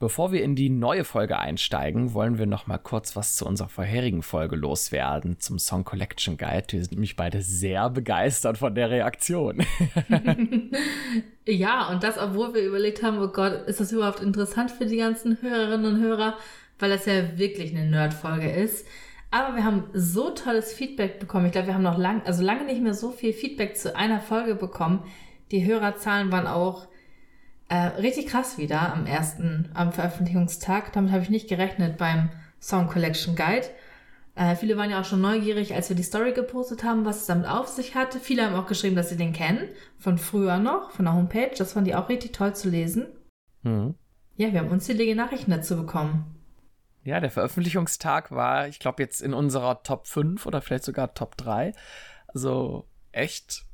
Bevor wir in die neue Folge einsteigen, wollen wir noch mal kurz was zu unserer vorherigen Folge loswerden, zum Song Collection Guide. Wir sind nämlich beide sehr begeistert von der Reaktion. ja, und das, obwohl wir überlegt haben, oh Gott, ist das überhaupt interessant für die ganzen Hörerinnen und Hörer, weil das ja wirklich eine Nerd-Folge ist. Aber wir haben so tolles Feedback bekommen. Ich glaube, wir haben noch lang, also lange nicht mehr so viel Feedback zu einer Folge bekommen. Die Hörerzahlen waren auch äh, richtig krass wieder am ersten, am Veröffentlichungstag. Damit habe ich nicht gerechnet beim Song Collection Guide. Äh, viele waren ja auch schon neugierig, als wir die Story gepostet haben, was es damit auf sich hatte. Viele haben auch geschrieben, dass sie den kennen, von früher noch, von der Homepage. Das fand ich auch richtig toll zu lesen. Mhm. Ja, wir haben unzählige Nachrichten dazu bekommen. Ja, der Veröffentlichungstag war, ich glaube, jetzt in unserer Top 5 oder vielleicht sogar Top 3. Also echt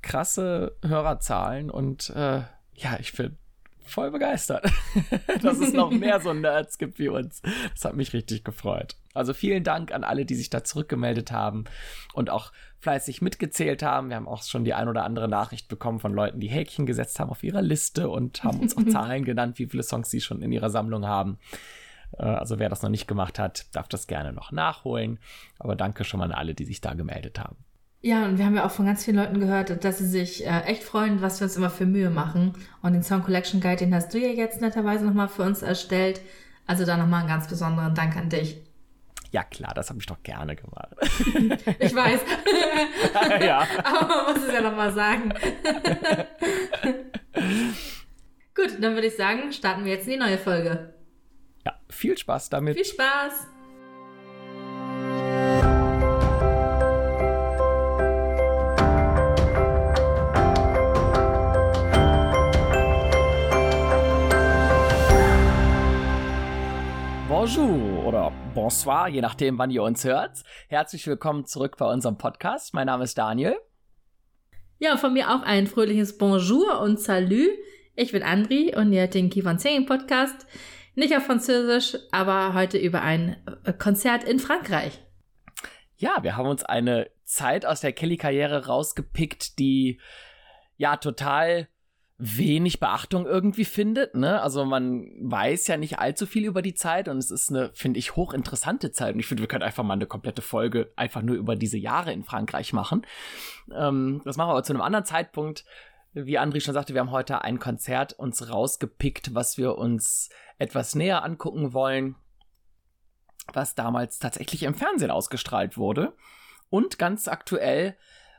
krasse Hörerzahlen und äh, ja, ich bin voll begeistert, dass es noch mehr so Nerds gibt wie uns. Das hat mich richtig gefreut. Also vielen Dank an alle, die sich da zurückgemeldet haben und auch fleißig mitgezählt haben. Wir haben auch schon die ein oder andere Nachricht bekommen von Leuten, die Häkchen gesetzt haben auf ihrer Liste und haben uns auch Zahlen genannt, wie viele Songs sie schon in ihrer Sammlung haben. Äh, also wer das noch nicht gemacht hat, darf das gerne noch nachholen. Aber danke schon mal an alle, die sich da gemeldet haben. Ja, und wir haben ja auch von ganz vielen Leuten gehört, dass sie sich äh, echt freuen, was wir uns immer für Mühe machen. Und den Song Collection Guide, den hast du ja jetzt netterweise nochmal für uns erstellt. Also da nochmal einen ganz besonderen Dank an dich. Ja, klar, das habe ich doch gerne gemacht. ich weiß. ja. Aber man muss es ja nochmal sagen. Gut, dann würde ich sagen, starten wir jetzt in die neue Folge. Ja, viel Spaß damit. Viel Spaß. Bonjour oder Bonsoir, je nachdem, wann ihr uns hört. Herzlich willkommen zurück bei unserem Podcast. Mein Name ist Daniel. Ja, von mir auch ein fröhliches Bonjour und Salut. Ich bin Andri und ihr hört den Kivon Singing Podcast. Nicht auf Französisch, aber heute über ein äh, Konzert in Frankreich. Ja, wir haben uns eine Zeit aus der Kelly-Karriere rausgepickt, die ja total wenig Beachtung irgendwie findet. Ne? Also man weiß ja nicht allzu viel über die Zeit und es ist eine, finde ich, hochinteressante Zeit. Und ich finde, wir können einfach mal eine komplette Folge einfach nur über diese Jahre in Frankreich machen. Ähm, das machen wir aber zu einem anderen Zeitpunkt. Wie André schon sagte, wir haben heute ein Konzert uns rausgepickt, was wir uns etwas näher angucken wollen, was damals tatsächlich im Fernsehen ausgestrahlt wurde und ganz aktuell,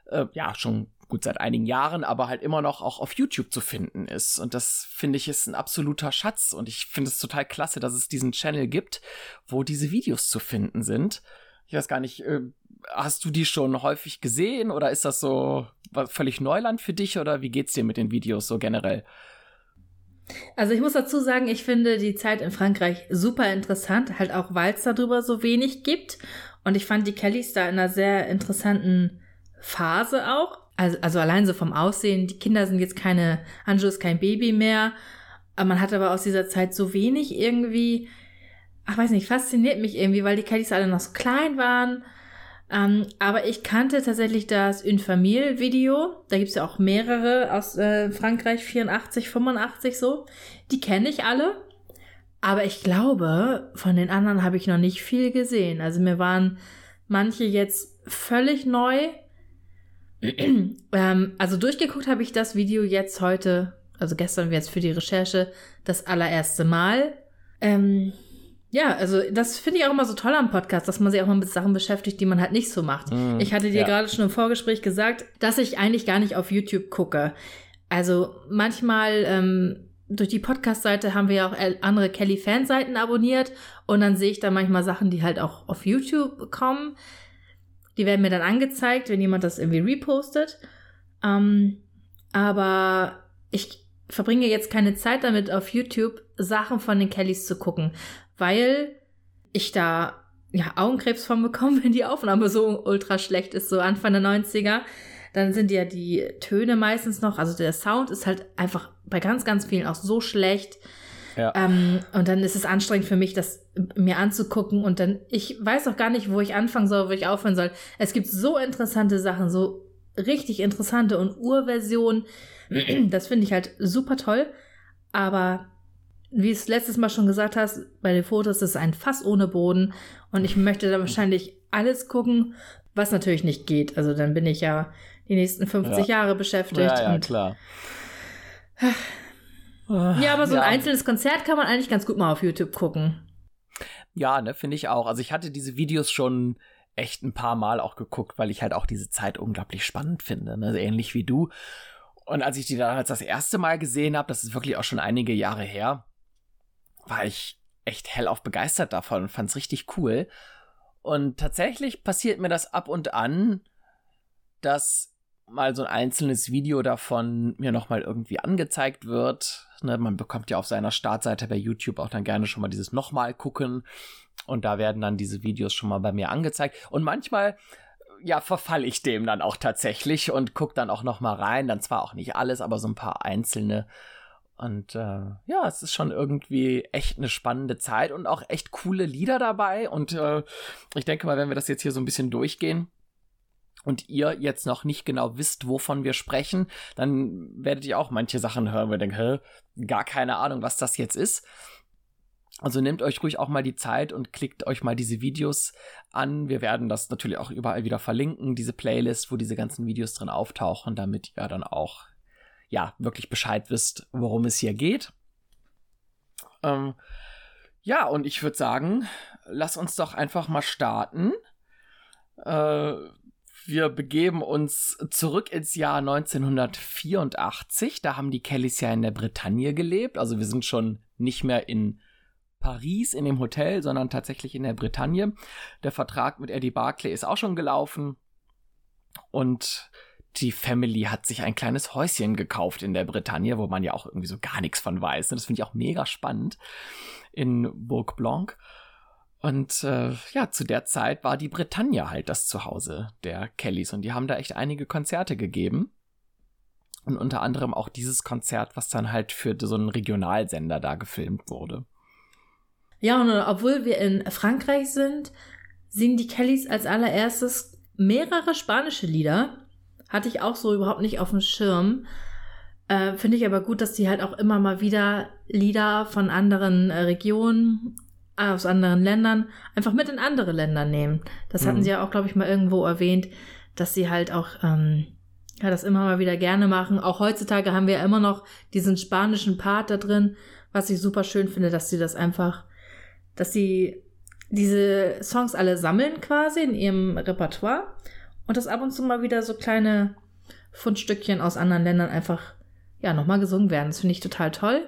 äh, ja, schon gut seit einigen Jahren, aber halt immer noch auch auf YouTube zu finden ist. Und das finde ich ist ein absoluter Schatz. Und ich finde es total klasse, dass es diesen Channel gibt, wo diese Videos zu finden sind. Ich weiß gar nicht, äh, hast du die schon häufig gesehen oder ist das so völlig Neuland für dich oder wie geht's dir mit den Videos so generell? Also ich muss dazu sagen, ich finde die Zeit in Frankreich super interessant, halt auch weil es darüber so wenig gibt. Und ich fand die Kellys da in einer sehr interessanten Phase auch also, also allein so vom Aussehen, die Kinder sind jetzt keine, Anjo ist kein Baby mehr, man hat aber aus dieser Zeit so wenig irgendwie, ach weiß nicht, fasziniert mich irgendwie, weil die Kellys alle noch so klein waren. Ähm, aber ich kannte tatsächlich das Une Famille Video. Da gibt's ja auch mehrere aus äh, Frankreich, 84, 85 so. Die kenne ich alle. Aber ich glaube, von den anderen habe ich noch nicht viel gesehen. Also mir waren manche jetzt völlig neu ähm, also durchgeguckt habe ich das Video jetzt heute, also gestern jetzt für die Recherche, das allererste Mal. Ähm, ja, also das finde ich auch immer so toll am Podcast, dass man sich auch mal mit Sachen beschäftigt, die man halt nicht so macht. Mm, ich hatte dir ja. gerade schon im Vorgespräch gesagt, dass ich eigentlich gar nicht auf YouTube gucke. Also manchmal ähm, durch die Podcast-Seite haben wir ja auch andere Kelly-Fanseiten abonniert und dann sehe ich da manchmal Sachen, die halt auch auf YouTube kommen. Die werden mir dann angezeigt, wenn jemand das irgendwie repostet. Ähm, aber ich verbringe jetzt keine Zeit damit, auf YouTube Sachen von den Kellys zu gucken, weil ich da ja Augenkrebs von bekomme, wenn die Aufnahme so ultra schlecht ist, so Anfang der 90er. Dann sind ja die Töne meistens noch, also der Sound ist halt einfach bei ganz, ganz vielen auch so schlecht. Ja. Ähm, und dann ist es anstrengend für mich, das mir anzugucken und dann, ich weiß auch gar nicht, wo ich anfangen soll, wo ich aufhören soll. Es gibt so interessante Sachen, so richtig interessante und Urversionen. Das finde ich halt super toll. Aber wie es letztes Mal schon gesagt hast, bei den Fotos ist es ein Fass ohne Boden und ich möchte da wahrscheinlich alles gucken, was natürlich nicht geht. Also dann bin ich ja die nächsten 50 ja. Jahre beschäftigt. Ja, ja, klar. Ja, aber so ein ja. einzelnes Konzert kann man eigentlich ganz gut mal auf YouTube gucken. Ja, ne, finde ich auch. Also ich hatte diese Videos schon echt ein paar Mal auch geguckt, weil ich halt auch diese Zeit unglaublich spannend finde, ne? ähnlich wie du. Und als ich die damals das erste Mal gesehen habe, das ist wirklich auch schon einige Jahre her, war ich echt hellauf begeistert davon und fand es richtig cool. Und tatsächlich passiert mir das ab und an, dass mal so ein einzelnes Video davon mir nochmal irgendwie angezeigt wird. Ne, man bekommt ja auf seiner Startseite bei YouTube auch dann gerne schon mal dieses nochmal gucken. Und da werden dann diese Videos schon mal bei mir angezeigt. Und manchmal, ja, verfalle ich dem dann auch tatsächlich und gucke dann auch nochmal rein. Dann zwar auch nicht alles, aber so ein paar einzelne. Und äh, ja, es ist schon irgendwie echt eine spannende Zeit und auch echt coole Lieder dabei. Und äh, ich denke mal, wenn wir das jetzt hier so ein bisschen durchgehen, und ihr jetzt noch nicht genau wisst, wovon wir sprechen, dann werdet ihr auch manche Sachen hören, wo ihr denkt, hä, gar keine Ahnung, was das jetzt ist. Also nehmt euch ruhig auch mal die Zeit und klickt euch mal diese Videos an. Wir werden das natürlich auch überall wieder verlinken, diese Playlist, wo diese ganzen Videos drin auftauchen, damit ihr dann auch ja wirklich Bescheid wisst, worum es hier geht. Ähm, ja, und ich würde sagen, lass uns doch einfach mal starten. Äh, wir begeben uns zurück ins Jahr 1984. Da haben die Kellys ja in der Bretagne gelebt. Also wir sind schon nicht mehr in Paris in dem Hotel, sondern tatsächlich in der Bretagne. Der Vertrag mit Eddie Barclay ist auch schon gelaufen. Und die Family hat sich ein kleines Häuschen gekauft in der Bretagne, wo man ja auch irgendwie so gar nichts von weiß. Das finde ich auch mega spannend in Bourg Blanc. Und äh, ja, zu der Zeit war die Bretagne halt das Zuhause der Kellys und die haben da echt einige Konzerte gegeben. Und unter anderem auch dieses Konzert, was dann halt für so einen Regionalsender da gefilmt wurde. Ja, und obwohl wir in Frankreich sind, singen die Kellys als allererstes mehrere spanische Lieder. Hatte ich auch so überhaupt nicht auf dem Schirm. Äh, Finde ich aber gut, dass die halt auch immer mal wieder Lieder von anderen äh, Regionen aus anderen Ländern einfach mit in andere Länder nehmen. Das hatten mhm. sie ja auch, glaube ich, mal irgendwo erwähnt, dass sie halt auch ähm, ja, das immer mal wieder gerne machen. Auch heutzutage haben wir ja immer noch diesen spanischen Part da drin, was ich super schön finde, dass sie das einfach, dass sie diese Songs alle sammeln quasi in ihrem Repertoire und das ab und zu mal wieder so kleine Fundstückchen aus anderen Ländern einfach ja nochmal gesungen werden. Das finde ich total toll.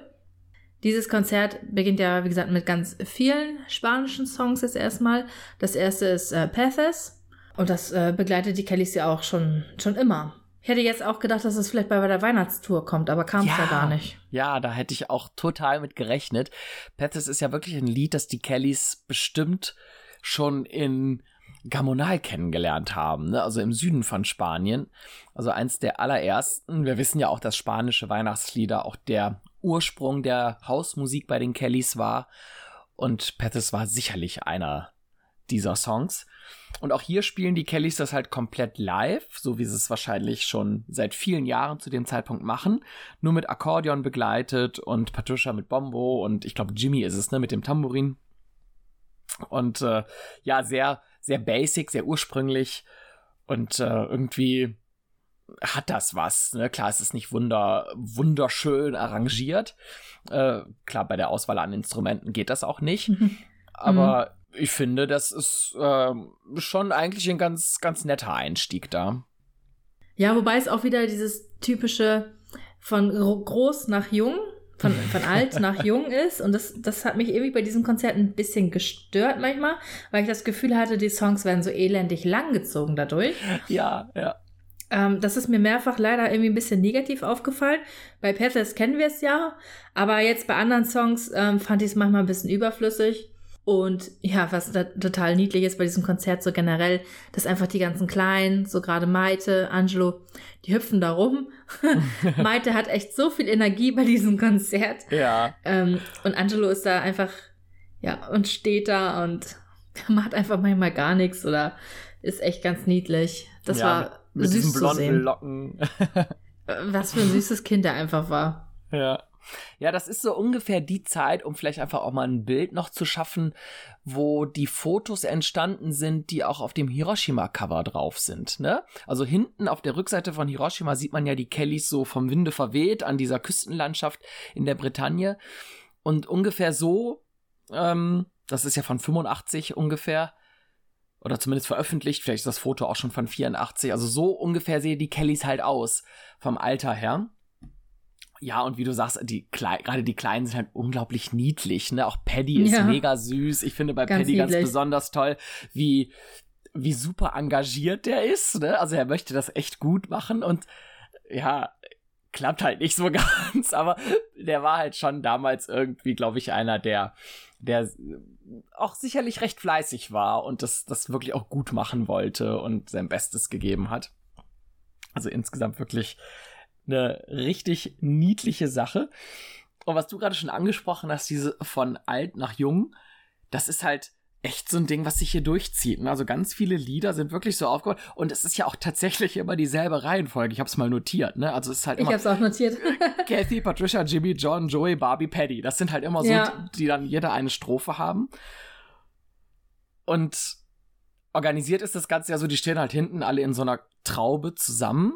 Dieses Konzert beginnt ja, wie gesagt, mit ganz vielen spanischen Songs jetzt erstmal. Das erste ist äh, Pathes und das äh, begleitet die Kellys ja auch schon, schon immer. Ich hätte jetzt auch gedacht, dass es vielleicht bei der Weihnachtstour kommt, aber kam es ja, ja, gar nicht. Ja, da hätte ich auch total mit gerechnet. Pathes ist ja wirklich ein Lied, das die Kellys bestimmt schon in Gamonal kennengelernt haben, ne? also im Süden von Spanien. Also eins der allerersten. Wir wissen ja auch, dass spanische Weihnachtslieder auch der Ursprung der Hausmusik bei den Kellys war. Und Pathes war sicherlich einer dieser Songs. Und auch hier spielen die Kellys das halt komplett live, so wie sie es wahrscheinlich schon seit vielen Jahren zu dem Zeitpunkt machen. Nur mit Akkordeon begleitet und Patricia mit Bombo und ich glaube Jimmy ist es, ne, mit dem Tambourin. Und äh, ja, sehr, sehr basic, sehr ursprünglich und äh, irgendwie hat das was. Ne? Klar, es ist nicht wunder, wunderschön arrangiert. Äh, klar, bei der Auswahl an Instrumenten geht das auch nicht. Mhm. Aber mhm. ich finde, das ist äh, schon eigentlich ein ganz, ganz netter Einstieg da. Ja, wobei es auch wieder dieses typische von groß nach jung, von, von alt nach jung ist. Und das, das hat mich irgendwie bei diesem Konzert ein bisschen gestört manchmal, weil ich das Gefühl hatte, die Songs werden so elendig langgezogen dadurch. Ja, ja. Ähm, das ist mir mehrfach leider irgendwie ein bisschen negativ aufgefallen. Bei Pathes kennen wir es ja, aber jetzt bei anderen Songs ähm, fand ich es manchmal ein bisschen überflüssig. Und ja, was da total niedlich ist bei diesem Konzert so generell, dass einfach die ganzen Kleinen, so gerade Maite, Angelo, die hüpfen da rum. Maite hat echt so viel Energie bei diesem Konzert. Ja. Ähm, und Angelo ist da einfach, ja, und steht da und macht einfach manchmal gar nichts oder ist echt ganz niedlich. Das ja, war mit süß diesen blonden Locken. Was für ein süßes Kind er einfach war. Ja. Ja, das ist so ungefähr die Zeit, um vielleicht einfach auch mal ein Bild noch zu schaffen, wo die Fotos entstanden sind, die auch auf dem Hiroshima-Cover drauf sind. Ne? Also hinten auf der Rückseite von Hiroshima sieht man ja die Kellys so vom Winde verweht an dieser Küstenlandschaft in der Bretagne. Und ungefähr so, ähm, das ist ja von 85 ungefähr, oder zumindest veröffentlicht, vielleicht ist das Foto auch schon von 84, also so ungefähr sehen die Kellys halt aus, vom Alter her. Ja, und wie du sagst, die gerade die Kleinen sind halt unglaublich niedlich, ne? Auch Paddy ist ja. mega süß. Ich finde bei ganz Paddy niedlich. ganz besonders toll, wie, wie super engagiert der ist, ne? Also er möchte das echt gut machen und ja, klappt halt nicht so ganz, aber der war halt schon damals irgendwie, glaube ich, einer, der, der auch sicherlich recht fleißig war und das, das wirklich auch gut machen wollte und sein Bestes gegeben hat. Also insgesamt wirklich eine richtig niedliche Sache. Und was du gerade schon angesprochen hast, diese von alt nach jung, das ist halt echt so ein Ding, was sich hier durchzieht. Also ganz viele Lieder sind wirklich so aufgebaut und es ist ja auch tatsächlich immer dieselbe Reihenfolge. Ich habe es mal notiert, ne? Also es ist halt immer. Ich habe es auch notiert. Kathy, Patricia, Jimmy, John, Joey, Barbie, Paddy. Das sind halt immer so, ja. die dann jeder eine Strophe haben. Und organisiert ist das Ganze ja so, die stehen halt hinten alle in so einer Traube zusammen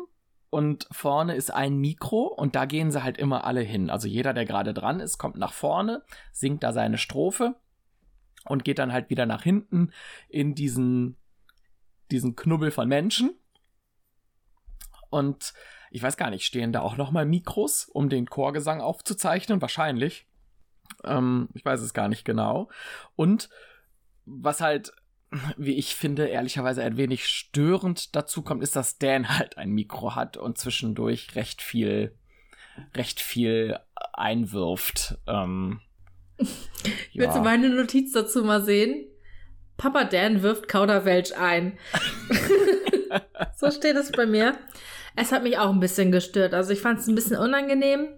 und vorne ist ein Mikro und da gehen sie halt immer alle hin. Also jeder, der gerade dran ist, kommt nach vorne, singt da seine Strophe und geht dann halt wieder nach hinten in diesen, diesen Knubbel von Menschen. Und ich weiß gar nicht, stehen da auch nochmal Mikros, um den Chorgesang aufzuzeichnen? Wahrscheinlich. Ähm, ich weiß es gar nicht genau. Und was halt wie ich finde, ehrlicherweise ein wenig störend dazu kommt, ist, dass Dan halt ein Mikro hat und zwischendurch recht viel, recht viel einwirft. Ähm, Willst du meine Notiz dazu mal sehen? Papa Dan wirft Kauderwelsch ein. so steht es bei mir. Es hat mich auch ein bisschen gestört. Also ich fand es ein bisschen unangenehm.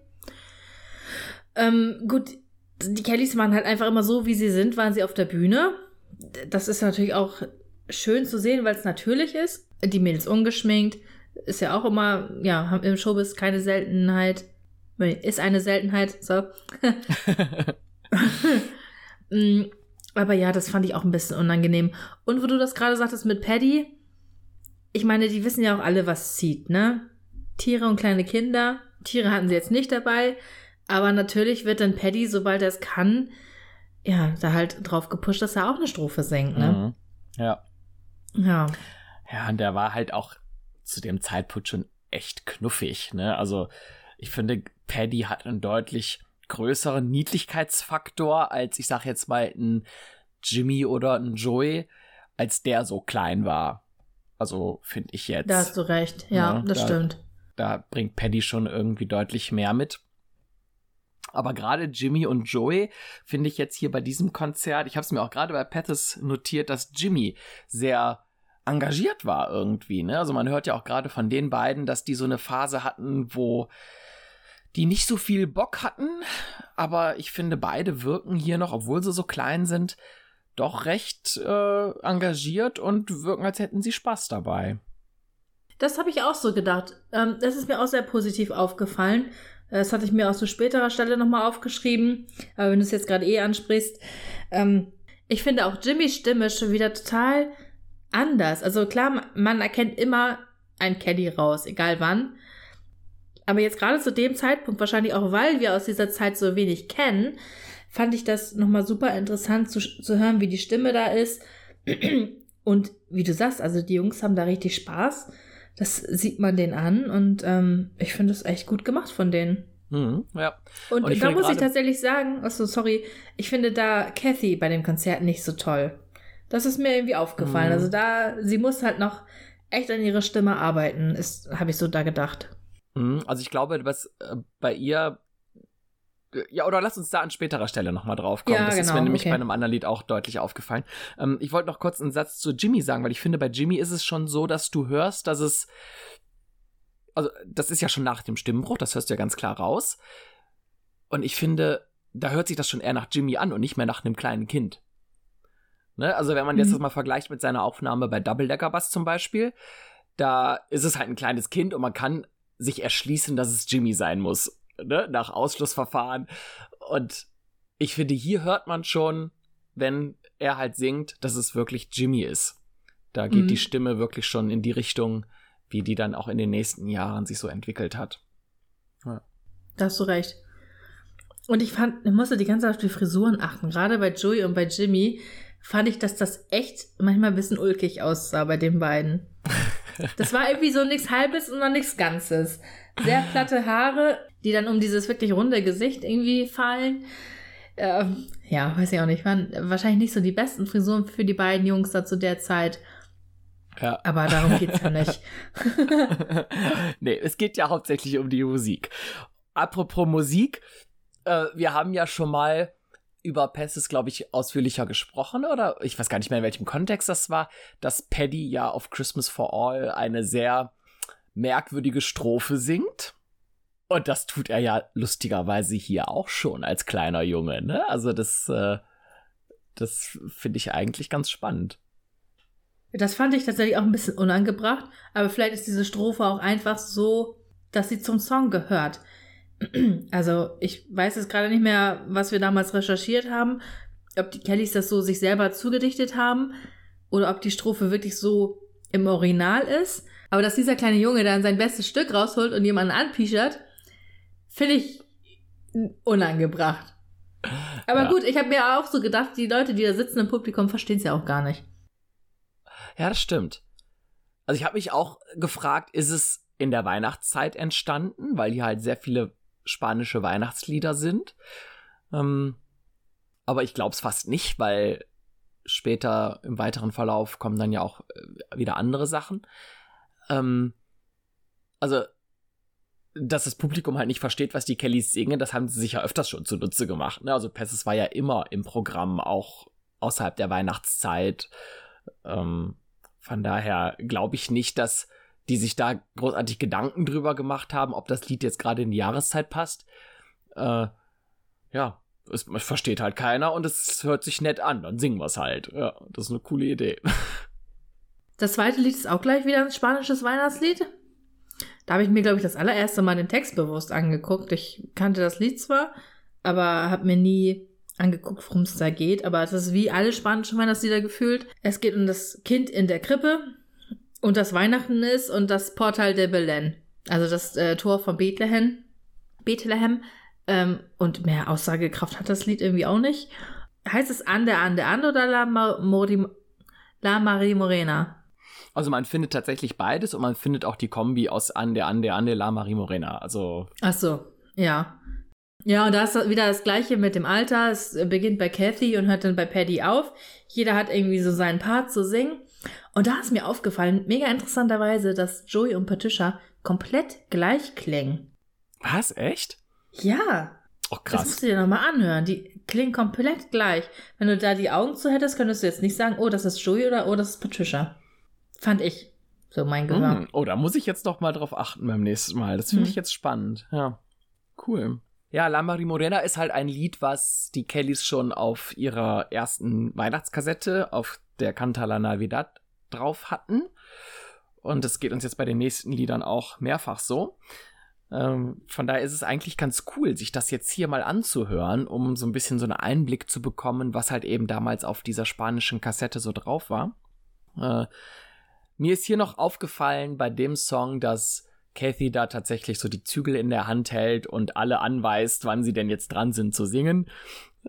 Ähm, gut, die Kellys waren halt einfach immer so, wie sie sind, waren sie auf der Bühne das ist natürlich auch schön zu sehen, weil es natürlich ist. Die Mädels ungeschminkt, ist ja auch immer, ja, im Showbiz keine Seltenheit. Ist eine Seltenheit, so. Mm, aber ja, das fand ich auch ein bisschen unangenehm. Und wo du das gerade sagtest mit Paddy, ich meine, die wissen ja auch alle, was zieht, ne? Tiere und kleine Kinder. Tiere hatten sie jetzt nicht dabei, aber natürlich wird dann Paddy, sobald er es kann, ja, da halt drauf gepusht, dass er auch eine Strophe singt, ne? Mhm. Ja. Ja. Ja, und der war halt auch zu dem Zeitpunkt schon echt knuffig, ne? Also, ich finde, Paddy hat einen deutlich größeren Niedlichkeitsfaktor als, ich sag jetzt mal, ein Jimmy oder ein Joey, als der so klein war. Also, finde ich jetzt. Da hast du recht, ja, ne? das da, stimmt. Da bringt Paddy schon irgendwie deutlich mehr mit. Aber gerade Jimmy und Joey finde ich jetzt hier bei diesem Konzert, ich habe es mir auch gerade bei Pathes notiert, dass Jimmy sehr engagiert war irgendwie. Ne? Also man hört ja auch gerade von den beiden, dass die so eine Phase hatten, wo die nicht so viel Bock hatten. Aber ich finde, beide wirken hier noch, obwohl sie so klein sind, doch recht äh, engagiert und wirken, als hätten sie Spaß dabei. Das habe ich auch so gedacht. Ähm, das ist mir auch sehr positiv aufgefallen. Das hatte ich mir auch zu späterer Stelle nochmal aufgeschrieben. Aber wenn du es jetzt gerade eh ansprichst, ähm, ich finde auch Jimmys Stimme schon wieder total anders. Also klar, man erkennt immer ein Caddy raus, egal wann. Aber jetzt gerade zu dem Zeitpunkt, wahrscheinlich auch weil wir aus dieser Zeit so wenig kennen, fand ich das nochmal super interessant zu, zu hören, wie die Stimme da ist. Und wie du sagst, also die Jungs haben da richtig Spaß. Das sieht man den an und ähm, ich finde es echt gut gemacht von denen. Mhm, ja. Und, und da muss ich tatsächlich sagen, achso, sorry, ich finde da Kathy bei dem Konzert nicht so toll. Das ist mir irgendwie aufgefallen. Mhm. Also da, sie muss halt noch echt an ihrer Stimme arbeiten, ist, habe ich so da gedacht. Mhm, also ich glaube, was äh, bei ihr ja, oder lass uns da an späterer Stelle nochmal drauf kommen. Ja, das genau, ist mir nämlich okay. bei einem anderen Lied auch deutlich aufgefallen. Ähm, ich wollte noch kurz einen Satz zu Jimmy sagen, weil ich finde, bei Jimmy ist es schon so, dass du hörst, dass es. Also, das ist ja schon nach dem Stimmenbruch, das hörst du ja ganz klar raus. Und ich finde, da hört sich das schon eher nach Jimmy an und nicht mehr nach einem kleinen Kind. Ne? Also, wenn man jetzt mhm. das mal vergleicht mit seiner Aufnahme bei Double Decker Bass zum Beispiel, da ist es halt ein kleines Kind und man kann sich erschließen, dass es Jimmy sein muss ne, nach Ausschlussverfahren. Und ich finde, hier hört man schon, wenn er halt singt, dass es wirklich Jimmy ist. Da geht mhm. die Stimme wirklich schon in die Richtung, wie die dann auch in den nächsten Jahren sich so entwickelt hat. Ja. Da hast du recht. Und ich fand, ich musste die ganze Zeit auf die Frisuren achten. Gerade bei Joey und bei Jimmy fand ich, dass das echt manchmal ein bisschen ulkig aussah bei den beiden. Das war irgendwie so nichts Halbes und noch nichts Ganzes. Sehr platte Haare, die dann um dieses wirklich runde Gesicht irgendwie fallen. Ähm, ja, weiß ich auch nicht. Waren wahrscheinlich nicht so die besten Frisuren für die beiden Jungs da zu der Zeit. Ja. Aber darum geht's ja nicht. nee, es geht ja hauptsächlich um die Musik. Apropos Musik, äh, wir haben ja schon mal über Pessis, glaube ich, ausführlicher gesprochen, oder? Ich weiß gar nicht mehr, in welchem Kontext das war, dass Paddy ja auf Christmas for All eine sehr merkwürdige Strophe singt. Und das tut er ja lustigerweise hier auch schon als kleiner Junge, ne? Also das, äh, das finde ich eigentlich ganz spannend. Das fand ich tatsächlich auch ein bisschen unangebracht, aber vielleicht ist diese Strophe auch einfach so, dass sie zum Song gehört. Also, ich weiß jetzt gerade nicht mehr, was wir damals recherchiert haben, ob die Kellys das so sich selber zugedichtet haben oder ob die Strophe wirklich so im Original ist. Aber dass dieser kleine Junge dann sein bestes Stück rausholt und jemanden anpischert, finde ich unangebracht. Aber ja. gut, ich habe mir auch so gedacht, die Leute, die da sitzen im Publikum, verstehen es ja auch gar nicht. Ja, das stimmt. Also ich habe mich auch gefragt, ist es in der Weihnachtszeit entstanden, weil hier halt sehr viele spanische Weihnachtslieder sind. Ähm, aber ich glaube es fast nicht, weil später im weiteren Verlauf kommen dann ja auch äh, wieder andere Sachen. Ähm, also, dass das Publikum halt nicht versteht, was die Kellys singen, das haben sie sich ja öfters schon zunutze gemacht. Ne? Also Pesses war ja immer im Programm, auch außerhalb der Weihnachtszeit. Ähm, von daher glaube ich nicht, dass die sich da großartig Gedanken drüber gemacht haben, ob das Lied jetzt gerade in die Jahreszeit passt. Äh, ja, es, versteht halt keiner und es hört sich nett an, dann singen wir es halt. Ja, das ist eine coole Idee. Das zweite Lied ist auch gleich wieder ein spanisches Weihnachtslied. Da habe ich mir, glaube ich, das allererste Mal den Text bewusst angeguckt. Ich kannte das Lied zwar, aber habe mir nie angeguckt, worum es da geht. Aber es ist wie alle spanischen Weihnachtslieder gefühlt. Es geht um das Kind in der Krippe, und das Weihnachten ist und das Portal de Belén. Also das äh, Tor von Bethlehem. Bethlehem. Ähm, und mehr Aussagekraft hat das Lied irgendwie auch nicht. Heißt es Ande, Ande, Ande oder La, Mori, La Marie Morena? Also man findet tatsächlich beides und man findet auch die Kombi aus Ande, Ande, Ande, La Marie Morena. Also. Ach so, ja. Ja, und da ist wieder das Gleiche mit dem Alter. Es beginnt bei Kathy und hört dann bei Paddy auf. Jeder hat irgendwie so seinen Part zu singen. Und da ist mir aufgefallen, mega interessanterweise, dass Joey und Patricia komplett gleich klingen. Was? Echt? Ja. Oh, krass. Das musst du dir nochmal anhören. Die klingen komplett gleich. Wenn du da die Augen zu hättest, könntest du jetzt nicht sagen, oh, das ist Joey oder oh, das ist Patricia. Fand ich. So mein Gehör. Mm, oh, da muss ich jetzt noch mal drauf achten beim nächsten Mal. Das finde mm. ich jetzt spannend. Ja. Cool. Ja, La Marie Morena ist halt ein Lied, was die Kellys schon auf ihrer ersten Weihnachtskassette auf der Canta la Navidad drauf hatten. Und das geht uns jetzt bei den nächsten Liedern auch mehrfach so. Ähm, von daher ist es eigentlich ganz cool, sich das jetzt hier mal anzuhören, um so ein bisschen so einen Einblick zu bekommen, was halt eben damals auf dieser spanischen Kassette so drauf war. Äh, mir ist hier noch aufgefallen bei dem Song, dass Kathy da tatsächlich so die Zügel in der Hand hält und alle anweist, wann sie denn jetzt dran sind zu singen.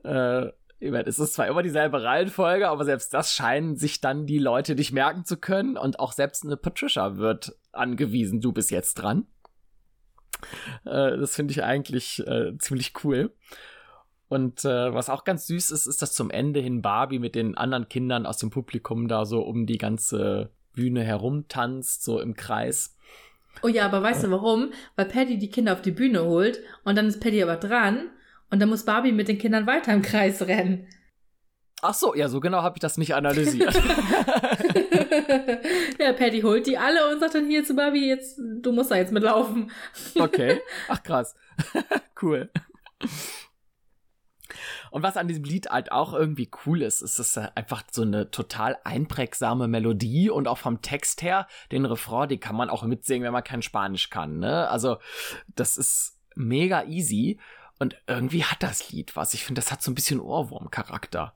Äh, ich meine, es ist zwar immer dieselbe Reihenfolge, aber selbst das scheinen sich dann die Leute nicht merken zu können und auch selbst eine Patricia wird angewiesen, du bist jetzt dran. Äh, das finde ich eigentlich äh, ziemlich cool. Und äh, was auch ganz süß ist, ist, dass zum Ende hin Barbie mit den anderen Kindern aus dem Publikum da so um die ganze Bühne herumtanzt, so im Kreis. Oh ja, aber weißt du warum? Weil Paddy die Kinder auf die Bühne holt und dann ist Paddy aber dran und dann muss Barbie mit den Kindern weiter im Kreis rennen. Ach so, ja, so genau habe ich das nicht analysiert. ja, Patty holt die alle und sagt dann hier zu Barbie, jetzt, du musst da jetzt mitlaufen. okay. Ach krass. cool. Und was an diesem Lied halt auch irgendwie cool ist, ist es einfach so eine total einprägsame Melodie und auch vom Text her, den Refrain, den kann man auch mitsingen, wenn man kein Spanisch kann, ne? Also, das ist mega easy. Und irgendwie hat das Lied was. Ich finde, das hat so ein bisschen Ohrwurm-Charakter.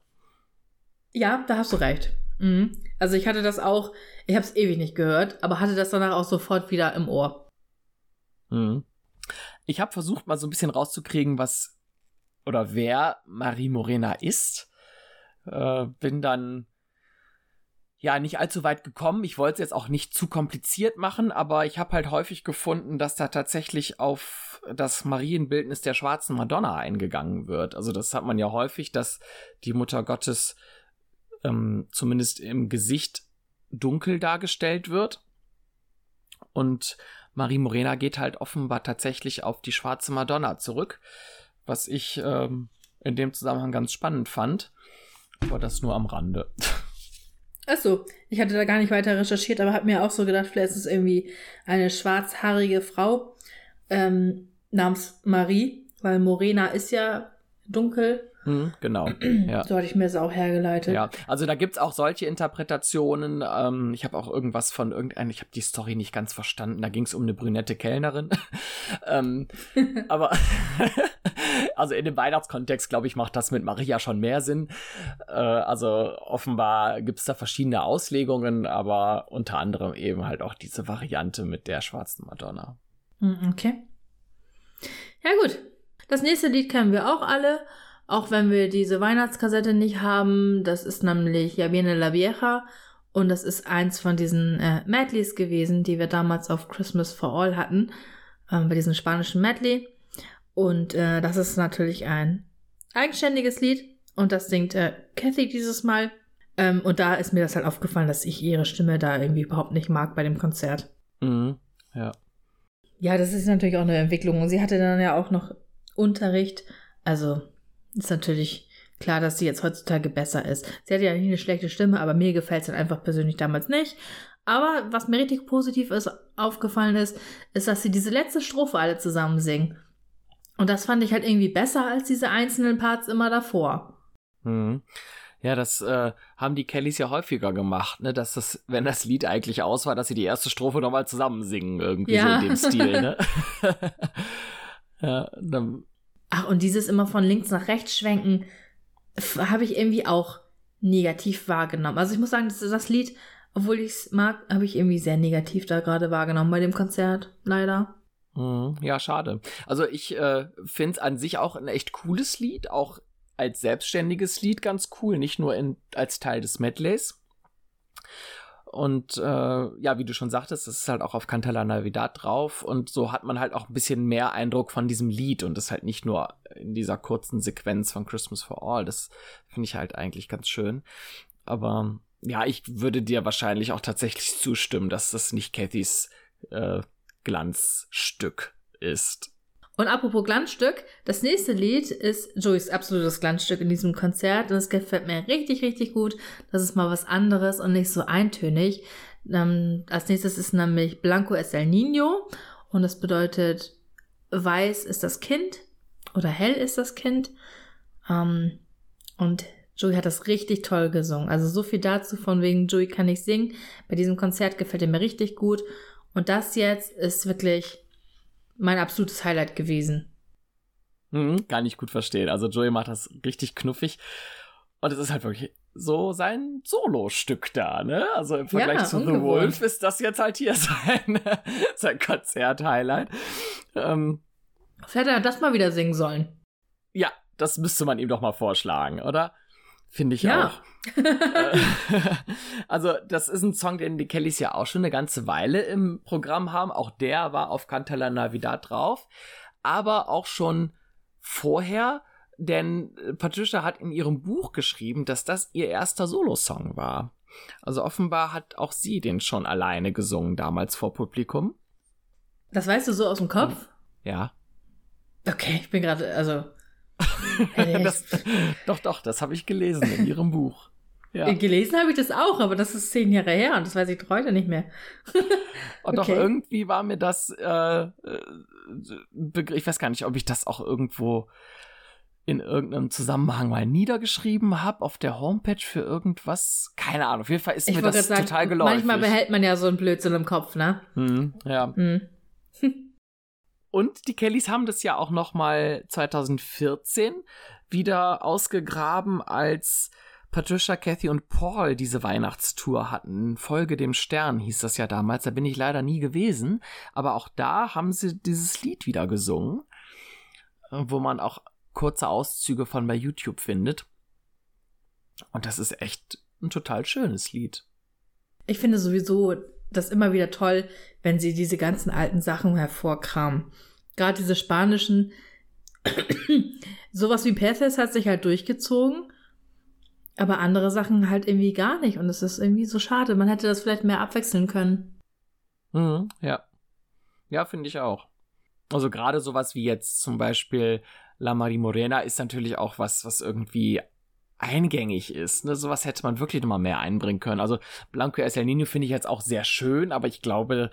Ja, da hast du recht. Mhm. Also ich hatte das auch, ich habe es ewig nicht gehört, aber hatte das danach auch sofort wieder im Ohr. Mhm. Ich habe versucht, mal so ein bisschen rauszukriegen, was oder wer Marie Morena ist. Äh, bin dann ja nicht allzu weit gekommen. Ich wollte es jetzt auch nicht zu kompliziert machen, aber ich habe halt häufig gefunden, dass da tatsächlich auf das Marienbildnis der schwarzen Madonna eingegangen wird. Also das hat man ja häufig, dass die Mutter Gottes ähm, zumindest im Gesicht dunkel dargestellt wird. Und Marie Morena geht halt offenbar tatsächlich auf die schwarze Madonna zurück, was ich ähm, in dem Zusammenhang ganz spannend fand. Aber das nur am Rande. Achso, ich hatte da gar nicht weiter recherchiert, aber habe mir auch so gedacht, vielleicht ist es irgendwie eine schwarzhaarige Frau ähm, namens Marie, weil Morena ist ja dunkel hm, genau. Ja. So hatte ich mir das auch hergeleitet. Ja, also da gibt's auch solche Interpretationen. Ähm, ich habe auch irgendwas von irgendeinem, ich habe die Story nicht ganz verstanden. Da ging's um eine brünette Kellnerin. ähm, aber also in dem Weihnachtskontext, glaube ich, macht das mit Maria schon mehr Sinn. Äh, also offenbar gibt's da verschiedene Auslegungen, aber unter anderem eben halt auch diese Variante mit der schwarzen Madonna. Hm, okay. Ja, gut. Das nächste Lied kennen wir auch alle. Auch wenn wir diese Weihnachtskassette nicht haben, das ist nämlich Ja viene la vieja und das ist eins von diesen äh, Medleys gewesen, die wir damals auf Christmas for All hatten, äh, bei diesem spanischen Medley. Und äh, das ist natürlich ein eigenständiges Lied und das singt äh, Kathy dieses Mal. Ähm, und da ist mir das halt aufgefallen, dass ich ihre Stimme da irgendwie überhaupt nicht mag bei dem Konzert. Mhm, ja. Ja, das ist natürlich auch eine Entwicklung. Und sie hatte dann ja auch noch Unterricht. Also ist natürlich klar, dass sie jetzt heutzutage besser ist. Sie hat ja nicht eine schlechte Stimme, aber mir gefällt es halt einfach persönlich damals nicht. Aber was mir richtig positiv ist, aufgefallen ist, ist, dass sie diese letzte Strophe alle zusammen singen. Und das fand ich halt irgendwie besser als diese einzelnen Parts immer davor. Mhm. Ja, das äh, haben die Kellys ja häufiger gemacht, ne? Dass das, wenn das Lied eigentlich aus war, dass sie die erste Strophe nochmal zusammen singen, irgendwie ja. so in dem Stil, ne? ja, dann Ach, und dieses immer von links nach rechts schwenken, habe ich irgendwie auch negativ wahrgenommen. Also ich muss sagen, das, das Lied, obwohl ich es mag, habe ich irgendwie sehr negativ da gerade wahrgenommen bei dem Konzert, leider. Mhm, ja, schade. Also ich äh, finde es an sich auch ein echt cooles Lied, auch als selbstständiges Lied ganz cool, nicht nur in, als Teil des Medleys. Und äh, ja, wie du schon sagtest, das ist halt auch auf Canta la Navidad drauf. Und so hat man halt auch ein bisschen mehr Eindruck von diesem Lied und das halt nicht nur in dieser kurzen Sequenz von Christmas for All. Das finde ich halt eigentlich ganz schön. Aber ja, ich würde dir wahrscheinlich auch tatsächlich zustimmen, dass das nicht Cathys äh, Glanzstück ist. Und apropos Glanzstück, das nächste Lied ist Joeys absolutes Glanzstück in diesem Konzert und es gefällt mir richtig, richtig gut. Das ist mal was anderes und nicht so eintönig. Ähm, als nächstes ist nämlich Blanco es el Niño und das bedeutet weiß ist das Kind oder hell ist das Kind. Ähm, und Joey hat das richtig toll gesungen. Also so viel dazu von wegen Joey kann ich singen. Bei diesem Konzert gefällt er mir richtig gut. Und das jetzt ist wirklich mein absolutes Highlight gewesen. Mhm, kann ich gut verstehen. Also Joey macht das richtig knuffig. Und es ist halt wirklich so sein Solo-Stück da, ne? Also im Vergleich ja, zu ungewohnt. The Wolf ist das jetzt halt hier sein, sein Konzert-Highlight. Ähm, hätte er das mal wieder singen sollen. Ja, das müsste man ihm doch mal vorschlagen, oder? Finde ich ja. auch. Äh, also, das ist ein Song, den die Kellys ja auch schon eine ganze Weile im Programm haben. Auch der war auf Cantala Navidad drauf. Aber auch schon vorher, denn Patricia hat in ihrem Buch geschrieben, dass das ihr erster Solosong war. Also offenbar hat auch sie den schon alleine gesungen damals vor Publikum. Das weißt du so aus dem Kopf? Ja. Okay, ich bin gerade, also das, doch, doch, das habe ich gelesen in ihrem Buch. Ja. Äh, gelesen habe ich das auch, aber das ist zehn Jahre her und das weiß ich heute nicht mehr. und doch irgendwie war mir das, äh, äh ich weiß gar nicht, ob ich das auch irgendwo in irgendeinem Zusammenhang mal niedergeschrieben habe auf der Homepage für irgendwas. Keine Ahnung. Auf jeden Fall ist ich mir das sagen, total geläufig. Manchmal behält man ja so einen Blödsinn im Kopf, ne? Hm, ja. Hm. Und die Kellys haben das ja auch noch mal 2014 wieder ausgegraben, als Patricia, Kathy und Paul diese Weihnachtstour hatten. Folge dem Stern hieß das ja damals. Da bin ich leider nie gewesen. Aber auch da haben sie dieses Lied wieder gesungen, wo man auch kurze Auszüge von bei YouTube findet. Und das ist echt ein total schönes Lied. Ich finde sowieso das immer wieder toll, wenn sie diese ganzen alten Sachen hervorkramen. Gerade diese spanischen, sowas wie Perthes hat sich halt durchgezogen, aber andere Sachen halt irgendwie gar nicht. Und es ist irgendwie so schade. Man hätte das vielleicht mehr abwechseln können. Mhm, ja. Ja, finde ich auch. Also gerade sowas wie jetzt zum Beispiel La Marie Morena ist natürlich auch was, was irgendwie eingängig ist. Ne? Sowas hätte man wirklich nochmal mehr einbringen können. Also Blanco El Nino finde ich jetzt auch sehr schön, aber ich glaube,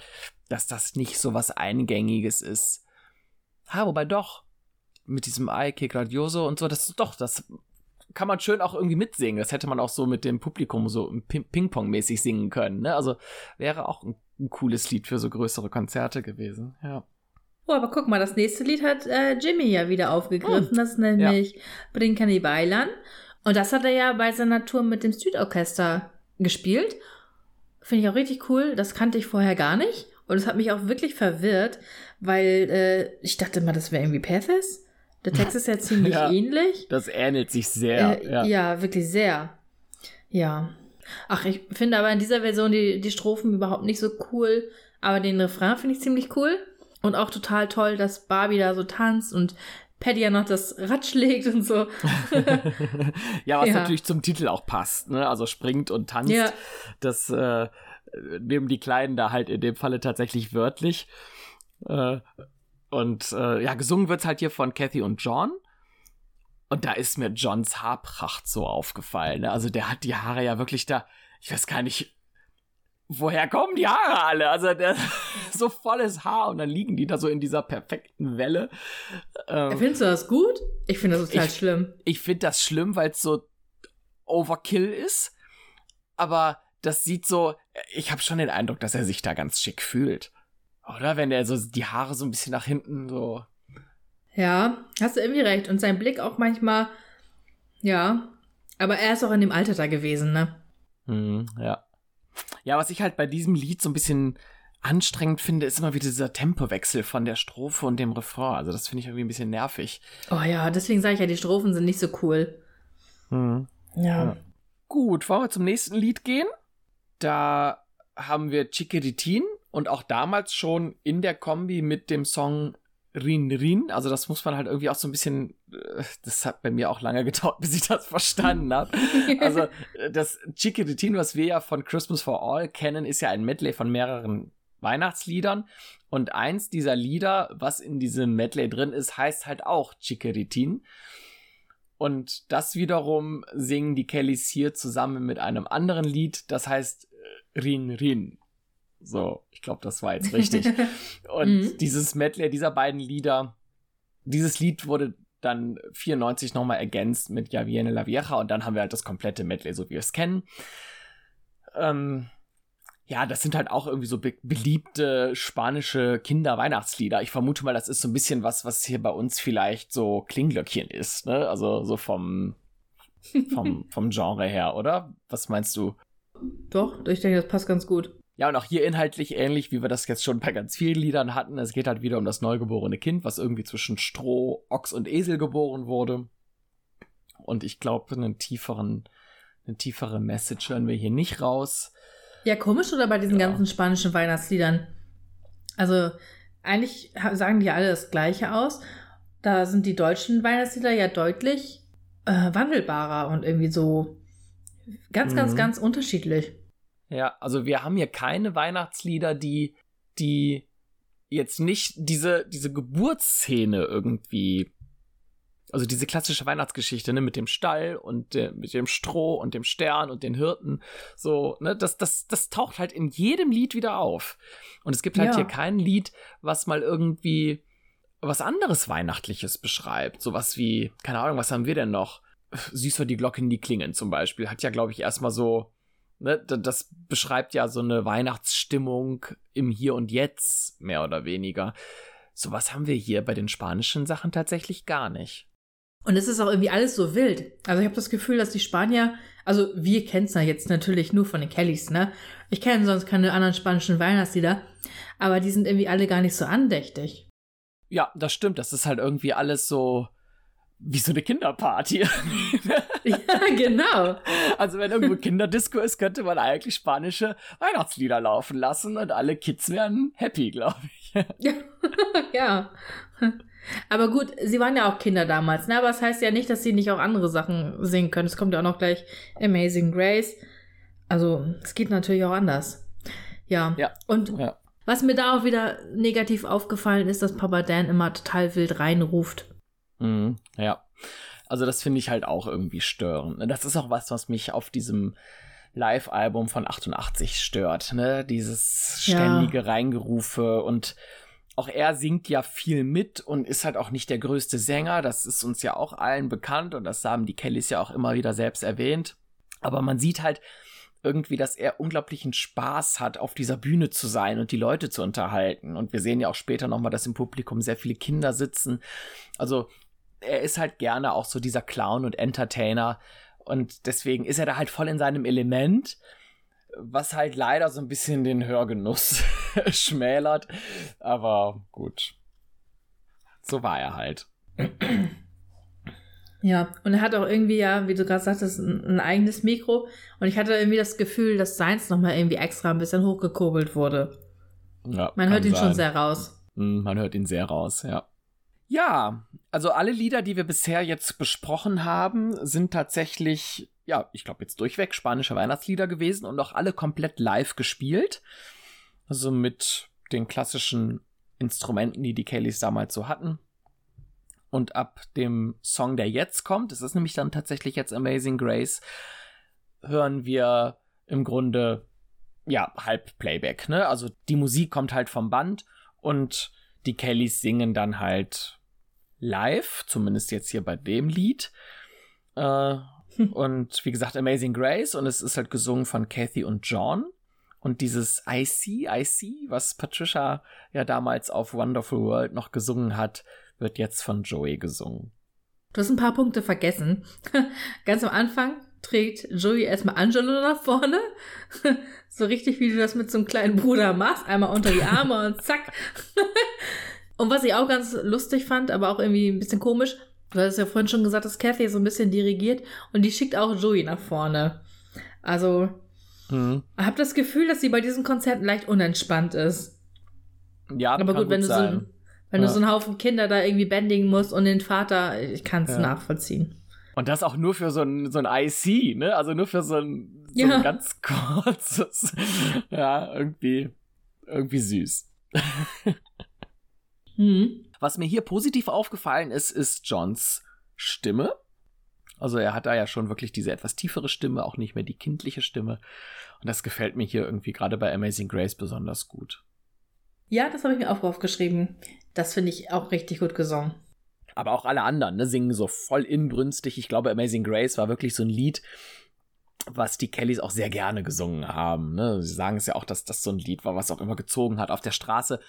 dass das nicht so was Eingängiges ist. Ha, wobei doch. Mit diesem que gradioso und so, das doch, das kann man schön auch irgendwie mitsingen. Das hätte man auch so mit dem Publikum so Ping-Pong-mäßig singen können. Ne? Also wäre auch ein, ein, cooles Lied für so größere Konzerte gewesen. Ja. Oh, aber guck mal, das nächste Lied hat äh, Jimmy ja wieder aufgegriffen. Hm. Das ist nämlich ja. Brincani Bailan. Und das hat er ja bei seiner Tour mit dem Südorchester gespielt. Finde ich auch richtig cool. Das kannte ich vorher gar nicht. Und es hat mich auch wirklich verwirrt, weil äh, ich dachte immer, das wäre irgendwie Perthes. Der Text ist ja ziemlich ja, ähnlich. Das ähnelt sich sehr. Äh, ja. ja, wirklich sehr. Ja. Ach, ich finde aber in dieser Version die, die Strophen überhaupt nicht so cool. Aber den Refrain finde ich ziemlich cool. Und auch total toll, dass Barbie da so tanzt und Paddy ja noch das Rad schlägt und so. ja, was ja. natürlich zum Titel auch passt, ne? Also springt und tanzt. Ja. Das äh, nehmen die Kleinen da halt in dem Falle tatsächlich wörtlich. Äh, und äh, ja, gesungen wird's halt hier von Kathy und John. Und da ist mir Johns Haarpracht so aufgefallen. Ne? Also der hat die Haare ja wirklich da, ich weiß gar nicht, woher kommen die Haare alle? Also der so volles Haar und dann liegen die da so in dieser perfekten Welle. Ähm, Findest du das gut? Ich finde das total ich, schlimm. Ich finde das schlimm, weil es so Overkill ist. Aber das sieht so, ich habe schon den Eindruck, dass er sich da ganz schick fühlt. Oder wenn er so die Haare so ein bisschen nach hinten so. Ja, hast du irgendwie recht. Und sein Blick auch manchmal, ja. Aber er ist auch in dem Alter da gewesen, ne? Hm, ja. Ja, was ich halt bei diesem Lied so ein bisschen anstrengend finde, ist immer wieder dieser Tempowechsel von der Strophe und dem Refrain. Also das finde ich irgendwie ein bisschen nervig. Oh ja, deswegen sage ich ja, die Strophen sind nicht so cool. Hm. Ja. ja. Gut, wollen wir zum nächsten Lied gehen? Da haben wir Chiquiritin und auch damals schon in der Kombi mit dem Song Rin Rin. Also das muss man halt irgendwie auch so ein bisschen, äh, das hat bei mir auch lange gedauert, bis ich das verstanden habe. Also äh, das Chiquiritin, was wir ja von Christmas for All kennen, ist ja ein Medley von mehreren Weihnachtsliedern. Und eins dieser Lieder, was in diesem Medley drin ist, heißt halt auch Chiquiritin. Und das wiederum singen die Kellys hier zusammen mit einem anderen Lied, das heißt äh, Rin Rin. So, ich glaube, das war jetzt richtig. Und mhm. dieses Medley dieser beiden Lieder, dieses Lied wurde dann 94 nochmal ergänzt mit Ja Viene la Vieja und dann haben wir halt das komplette Medley, so wie wir es kennen. Ähm, ja, das sind halt auch irgendwie so be beliebte spanische Kinderweihnachtslieder. Ich vermute mal, das ist so ein bisschen was, was hier bei uns vielleicht so Klinglöckchen ist, ne? Also so vom, vom, vom Genre her, oder? Was meinst du? Doch, ich denke, das passt ganz gut. Ja, und auch hier inhaltlich ähnlich, wie wir das jetzt schon bei ganz vielen Liedern hatten. Es geht halt wieder um das neugeborene Kind, was irgendwie zwischen Stroh, Ochs und Esel geboren wurde. Und ich glaube, einen tieferen, eine tiefere Message hören wir hier nicht raus. Ja, komisch oder bei diesen ja. ganzen spanischen Weihnachtsliedern? Also, eigentlich sagen die alle das Gleiche aus. Da sind die deutschen Weihnachtslieder ja deutlich äh, wandelbarer und irgendwie so ganz, mhm. ganz, ganz unterschiedlich. Ja, also wir haben hier keine Weihnachtslieder, die, die jetzt nicht diese, diese Geburtsszene irgendwie, also diese klassische Weihnachtsgeschichte, ne, mit dem Stall und de, mit dem Stroh und dem Stern und den Hirten, so, ne, das, das, das taucht halt in jedem Lied wieder auf. Und es gibt halt ja. hier kein Lied, was mal irgendwie was anderes Weihnachtliches beschreibt. Sowas wie, keine Ahnung, was haben wir denn noch? Süß war die Glocken, die klingen zum Beispiel. Hat ja, glaube ich, erstmal so ne, das beschreibt ja so eine Weihnachtsstimmung im Hier und Jetzt, mehr oder weniger. sowas haben wir hier bei den spanischen Sachen tatsächlich gar nicht. Und es ist auch irgendwie alles so wild. Also ich habe das Gefühl, dass die Spanier, also wir kennen es ja jetzt natürlich nur von den Kellys, ne? Ich kenne sonst keine anderen spanischen Weihnachtslieder, aber die sind irgendwie alle gar nicht so andächtig. Ja, das stimmt. Das ist halt irgendwie alles so wie so eine Kinderparty. ja, genau. Also wenn irgendwo Kinderdisco ist, könnte man eigentlich spanische Weihnachtslieder laufen lassen und alle Kids wären happy, glaube ich. ja. ja. Aber gut, sie waren ja auch Kinder damals, ne? Aber es das heißt ja nicht, dass sie nicht auch andere Sachen singen können. Es kommt ja auch noch gleich Amazing Grace. Also, es geht natürlich auch anders. Ja. ja. Und ja. was mir da auch wieder negativ aufgefallen ist, dass Papa Dan immer total wild reinruft. Mhm, ja. Also, das finde ich halt auch irgendwie störend. Das ist auch was, was mich auf diesem Live-Album von 88 stört, ne? Dieses ständige ja. Reingerufe und auch er singt ja viel mit und ist halt auch nicht der größte Sänger. Das ist uns ja auch allen bekannt und das haben die Kellys ja auch immer wieder selbst erwähnt. Aber man sieht halt irgendwie, dass er unglaublichen Spaß hat, auf dieser Bühne zu sein und die Leute zu unterhalten. Und wir sehen ja auch später nochmal, dass im Publikum sehr viele Kinder sitzen. Also er ist halt gerne auch so dieser Clown und Entertainer. Und deswegen ist er da halt voll in seinem Element was halt leider so ein bisschen den Hörgenuss schmälert. Aber gut. So war er halt. Ja, und er hat auch irgendwie ja, wie du gerade sagtest, ein, ein, eigenes Mikro. Und ich hatte irgendwie das Gefühl, dass seins nochmal irgendwie extra ein bisschen hochgekurbelt wurde. Ja, man hört ihn sein. schon sehr raus. Hm, man hört ihn sehr raus, ja. Ja, also alle Lieder, die wir bisher jetzt besprochen haben, sind tatsächlich ja, ich glaube jetzt durchweg spanische Weihnachtslieder gewesen und auch alle komplett live gespielt. Also mit den klassischen Instrumenten, die die Kellys damals so hatten. Und ab dem Song, der jetzt kommt, das ist nämlich dann tatsächlich jetzt Amazing Grace, hören wir im Grunde ja halb Playback. Ne? Also die Musik kommt halt vom Band und die Kellys singen dann halt live, zumindest jetzt hier bei dem Lied. Äh, und wie gesagt, Amazing Grace und es ist halt gesungen von Kathy und John. Und dieses I see, I see, was Patricia ja damals auf Wonderful World noch gesungen hat, wird jetzt von Joey gesungen. Du hast ein paar Punkte vergessen. Ganz am Anfang trägt Joey erstmal Angelo nach vorne. so richtig, wie du das mit so einem kleinen Bruder machst. Einmal unter die Arme und zack. und was ich auch ganz lustig fand, aber auch irgendwie ein bisschen komisch, Du hast ja vorhin schon gesagt, dass Kathy so ein bisschen dirigiert und die schickt auch Joey nach vorne. Also, mhm. hab das Gefühl, dass sie bei diesen Konzerten leicht unentspannt ist. Ja, aber gut, wenn, du, so ein, wenn ja. du so einen Haufen Kinder da irgendwie bändigen musst und den Vater, ich kann es ja. nachvollziehen. Und das auch nur für so ein, so ein IC, ne? Also nur für so ein, so ja. ein ganz kurzes. ja, irgendwie, irgendwie süß. hm. Was mir hier positiv aufgefallen ist, ist Johns Stimme. Also er hat da ja schon wirklich diese etwas tiefere Stimme, auch nicht mehr die kindliche Stimme. Und das gefällt mir hier irgendwie gerade bei Amazing Grace besonders gut. Ja, das habe ich mir auch aufgeschrieben. Das finde ich auch richtig gut gesungen. Aber auch alle anderen ne, singen so voll inbrünstig. Ich glaube, Amazing Grace war wirklich so ein Lied, was die Kellys auch sehr gerne gesungen haben. Ne? Sie sagen es ja auch, dass das so ein Lied war, was auch immer gezogen hat auf der Straße.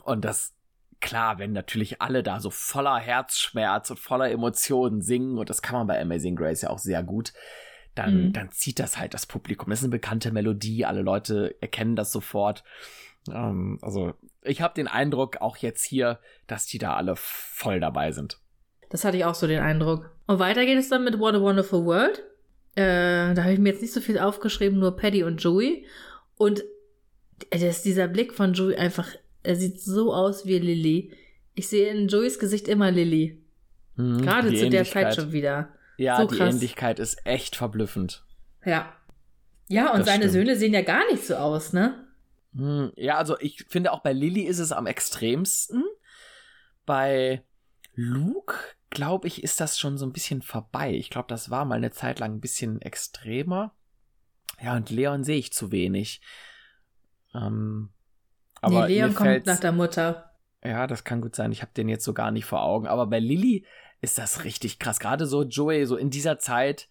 Und das klar, wenn natürlich alle da so voller Herzschmerz und voller Emotionen singen, und das kann man bei Amazing Grace ja auch sehr gut, dann, mhm. dann zieht das halt das Publikum. Das ist eine bekannte Melodie, alle Leute erkennen das sofort. Ähm, also ich habe den Eindruck, auch jetzt hier, dass die da alle voll dabei sind. Das hatte ich auch so den Eindruck. Und weiter geht es dann mit What a Wonderful World. Äh, da habe ich mir jetzt nicht so viel aufgeschrieben, nur Paddy und Joey. Und das ist dieser Blick von Joey einfach er sieht so aus wie Lilly. Ich sehe in Joeys Gesicht immer Lilly. Mhm, Gerade zu der Zeit schon wieder. Ja, so die krass. Ähnlichkeit ist echt verblüffend. Ja. Ja, und das seine stimmt. Söhne sehen ja gar nicht so aus, ne? Hm, ja, also ich finde auch bei Lilly ist es am extremsten. Bei Luke, glaube ich, ist das schon so ein bisschen vorbei. Ich glaube, das war mal eine Zeit lang ein bisschen extremer. Ja, und Leon sehe ich zu wenig. Ähm, aber nee, Leon kommt nach der Mutter. Ja, das kann gut sein. Ich habe den jetzt so gar nicht vor Augen. Aber bei Lilly ist das richtig krass. Gerade so Joey, so in dieser Zeit,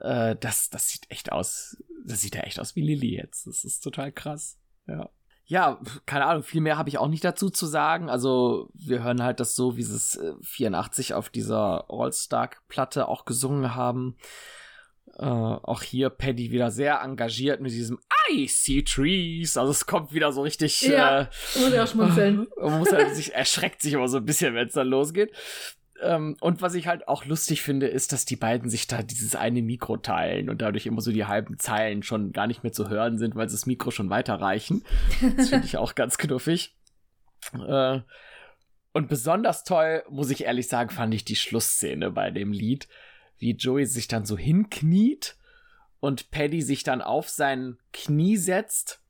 äh, das, das sieht echt aus. Das sieht ja echt aus wie Lilly jetzt. Das ist total krass. Ja. ja, keine Ahnung, viel mehr habe ich auch nicht dazu zu sagen. Also wir hören halt das so, wie sie es 84 auf dieser All-Star-Platte auch gesungen haben. Äh, auch hier Paddy wieder sehr engagiert mit diesem I see trees. Also es kommt wieder so richtig. Ja, äh, muss ich auch schmunzeln. muss halt sich, erschreckt sich immer so ein bisschen, wenn es dann losgeht. Ähm, und was ich halt auch lustig finde, ist, dass die beiden sich da dieses eine Mikro teilen und dadurch immer so die halben Zeilen schon gar nicht mehr zu hören sind, weil sie das Mikro schon weiterreichen. Das finde ich auch ganz knuffig. Äh, und besonders toll, muss ich ehrlich sagen, fand ich die Schlussszene bei dem Lied wie Joey sich dann so hinkniet und Paddy sich dann auf sein Knie setzt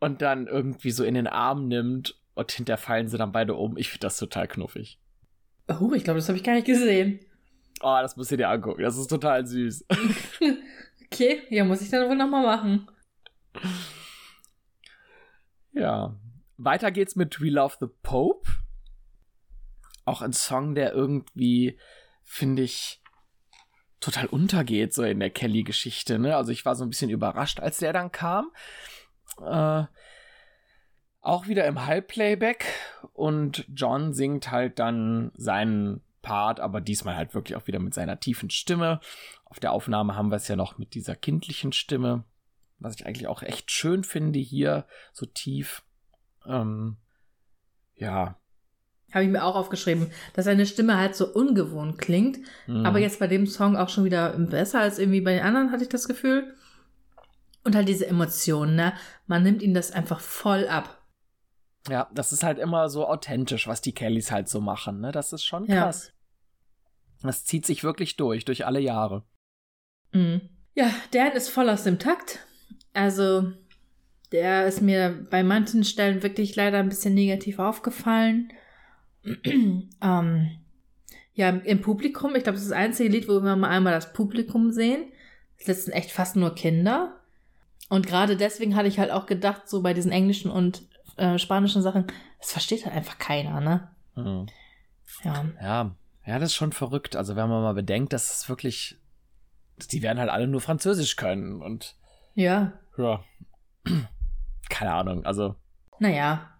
und dann irgendwie so in den Arm nimmt und hinterher fallen sie dann beide um. Ich finde das total knuffig. Oh, ich glaube, das habe ich gar nicht gesehen. Oh, das musst du dir angucken. Das ist total süß. okay, ja, muss ich dann wohl nochmal machen. Ja. Weiter geht's mit We Love the Pope. Auch ein Song, der irgendwie, finde ich, total untergeht, so in der Kelly-Geschichte. Ne? Also ich war so ein bisschen überrascht, als der dann kam. Äh, auch wieder im Halbplayback und John singt halt dann seinen Part, aber diesmal halt wirklich auch wieder mit seiner tiefen Stimme. Auf der Aufnahme haben wir es ja noch mit dieser kindlichen Stimme, was ich eigentlich auch echt schön finde hier, so tief. Ähm, ja, habe ich mir auch aufgeschrieben, dass seine Stimme halt so ungewohnt klingt. Mhm. Aber jetzt bei dem Song auch schon wieder besser als irgendwie bei den anderen, hatte ich das Gefühl. Und halt diese Emotionen, ne? Man nimmt ihm das einfach voll ab. Ja, das ist halt immer so authentisch, was die Kellys halt so machen, ne? Das ist schon krass. Ja. Das zieht sich wirklich durch, durch alle Jahre. Mhm. Ja, Dan ist voll aus dem Takt. Also, der ist mir bei manchen Stellen wirklich leider ein bisschen negativ aufgefallen. ähm, ja, im Publikum, ich glaube, das ist das einzige Lied, wo wir mal einmal das Publikum sehen. Das sind echt fast nur Kinder. Und gerade deswegen hatte ich halt auch gedacht, so bei diesen englischen und äh, spanischen Sachen, das versteht halt einfach keiner, ne? Mhm. Ja. ja. Ja, das ist schon verrückt. Also, wenn man mal bedenkt, dass es wirklich, die werden halt alle nur Französisch können und. Ja. Ja. Keine Ahnung, also. Naja,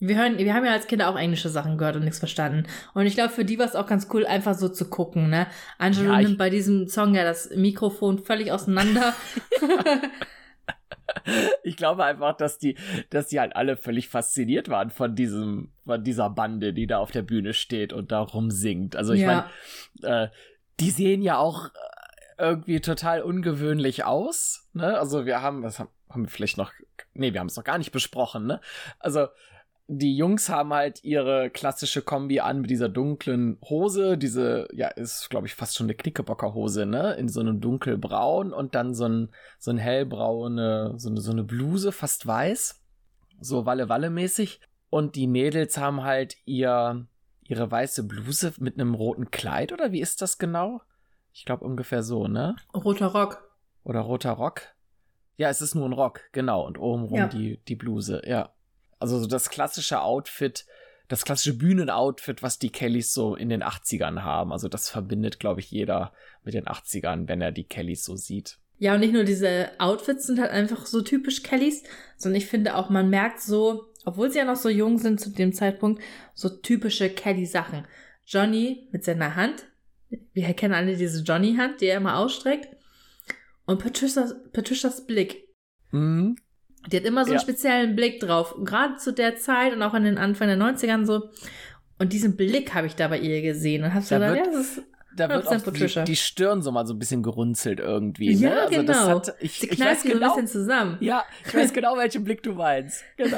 wir hören, wir haben ja als Kinder auch englische Sachen gehört und nichts verstanden. Und ich glaube, für die war es auch ganz cool, einfach so zu gucken, ne? Angelo ja, nimmt bei diesem Song ja das Mikrofon völlig auseinander. ich glaube einfach, dass die, dass die halt alle völlig fasziniert waren von diesem, von dieser Bande, die da auf der Bühne steht und da rumsingt. Also ich ja. meine, äh, die sehen ja auch äh, irgendwie total ungewöhnlich aus. Ne? Also wir haben, was haben, haben wir vielleicht noch, nee, wir haben es noch gar nicht besprochen, ne? Also die Jungs haben halt ihre klassische Kombi an mit dieser dunklen Hose. Diese, ja, ist, glaube ich, fast schon eine Knickerbockerhose, ne? In so einem dunkelbraun und dann so ein, so ein hellbraune, so eine, so eine Bluse, fast weiß. So Walle-Walle-mäßig. Und die Mädels haben halt ihr, ihre weiße Bluse mit einem roten Kleid, oder wie ist das genau? Ich glaube ungefähr so, ne? Roter Rock. Oder roter Rock. Ja, es ist nur ein Rock, genau. Und obenrum ja. die, die Bluse, ja. Also so das klassische Outfit, das klassische Bühnenoutfit, was die Kellys so in den 80ern haben. Also das verbindet, glaube ich, jeder mit den 80ern, wenn er die Kellys so sieht. Ja, und nicht nur diese Outfits sind halt einfach so typisch Kellys, sondern ich finde auch, man merkt so, obwohl sie ja noch so jung sind zu dem Zeitpunkt, so typische Kelly-Sachen. Johnny mit seiner Hand. Wir kennen alle diese Johnny-Hand, die er immer ausstreckt. Und Patricias, Patricias Blick. Mhm. Die hat immer so einen ja. speziellen Blick drauf. Gerade zu der Zeit und auch an den Anfang der 90ern so. Und diesen Blick habe ich da bei ihr gesehen. Und hab so gedacht, ja, das ist da wird auch die, die, Stirn so mal so ein bisschen gerunzelt irgendwie. Ne? Ja, also genau. Hat, ich, Sie ich weiß genau, ein bisschen zusammen. Ja, ich weiß genau, welchen Blick du meinst. Genau.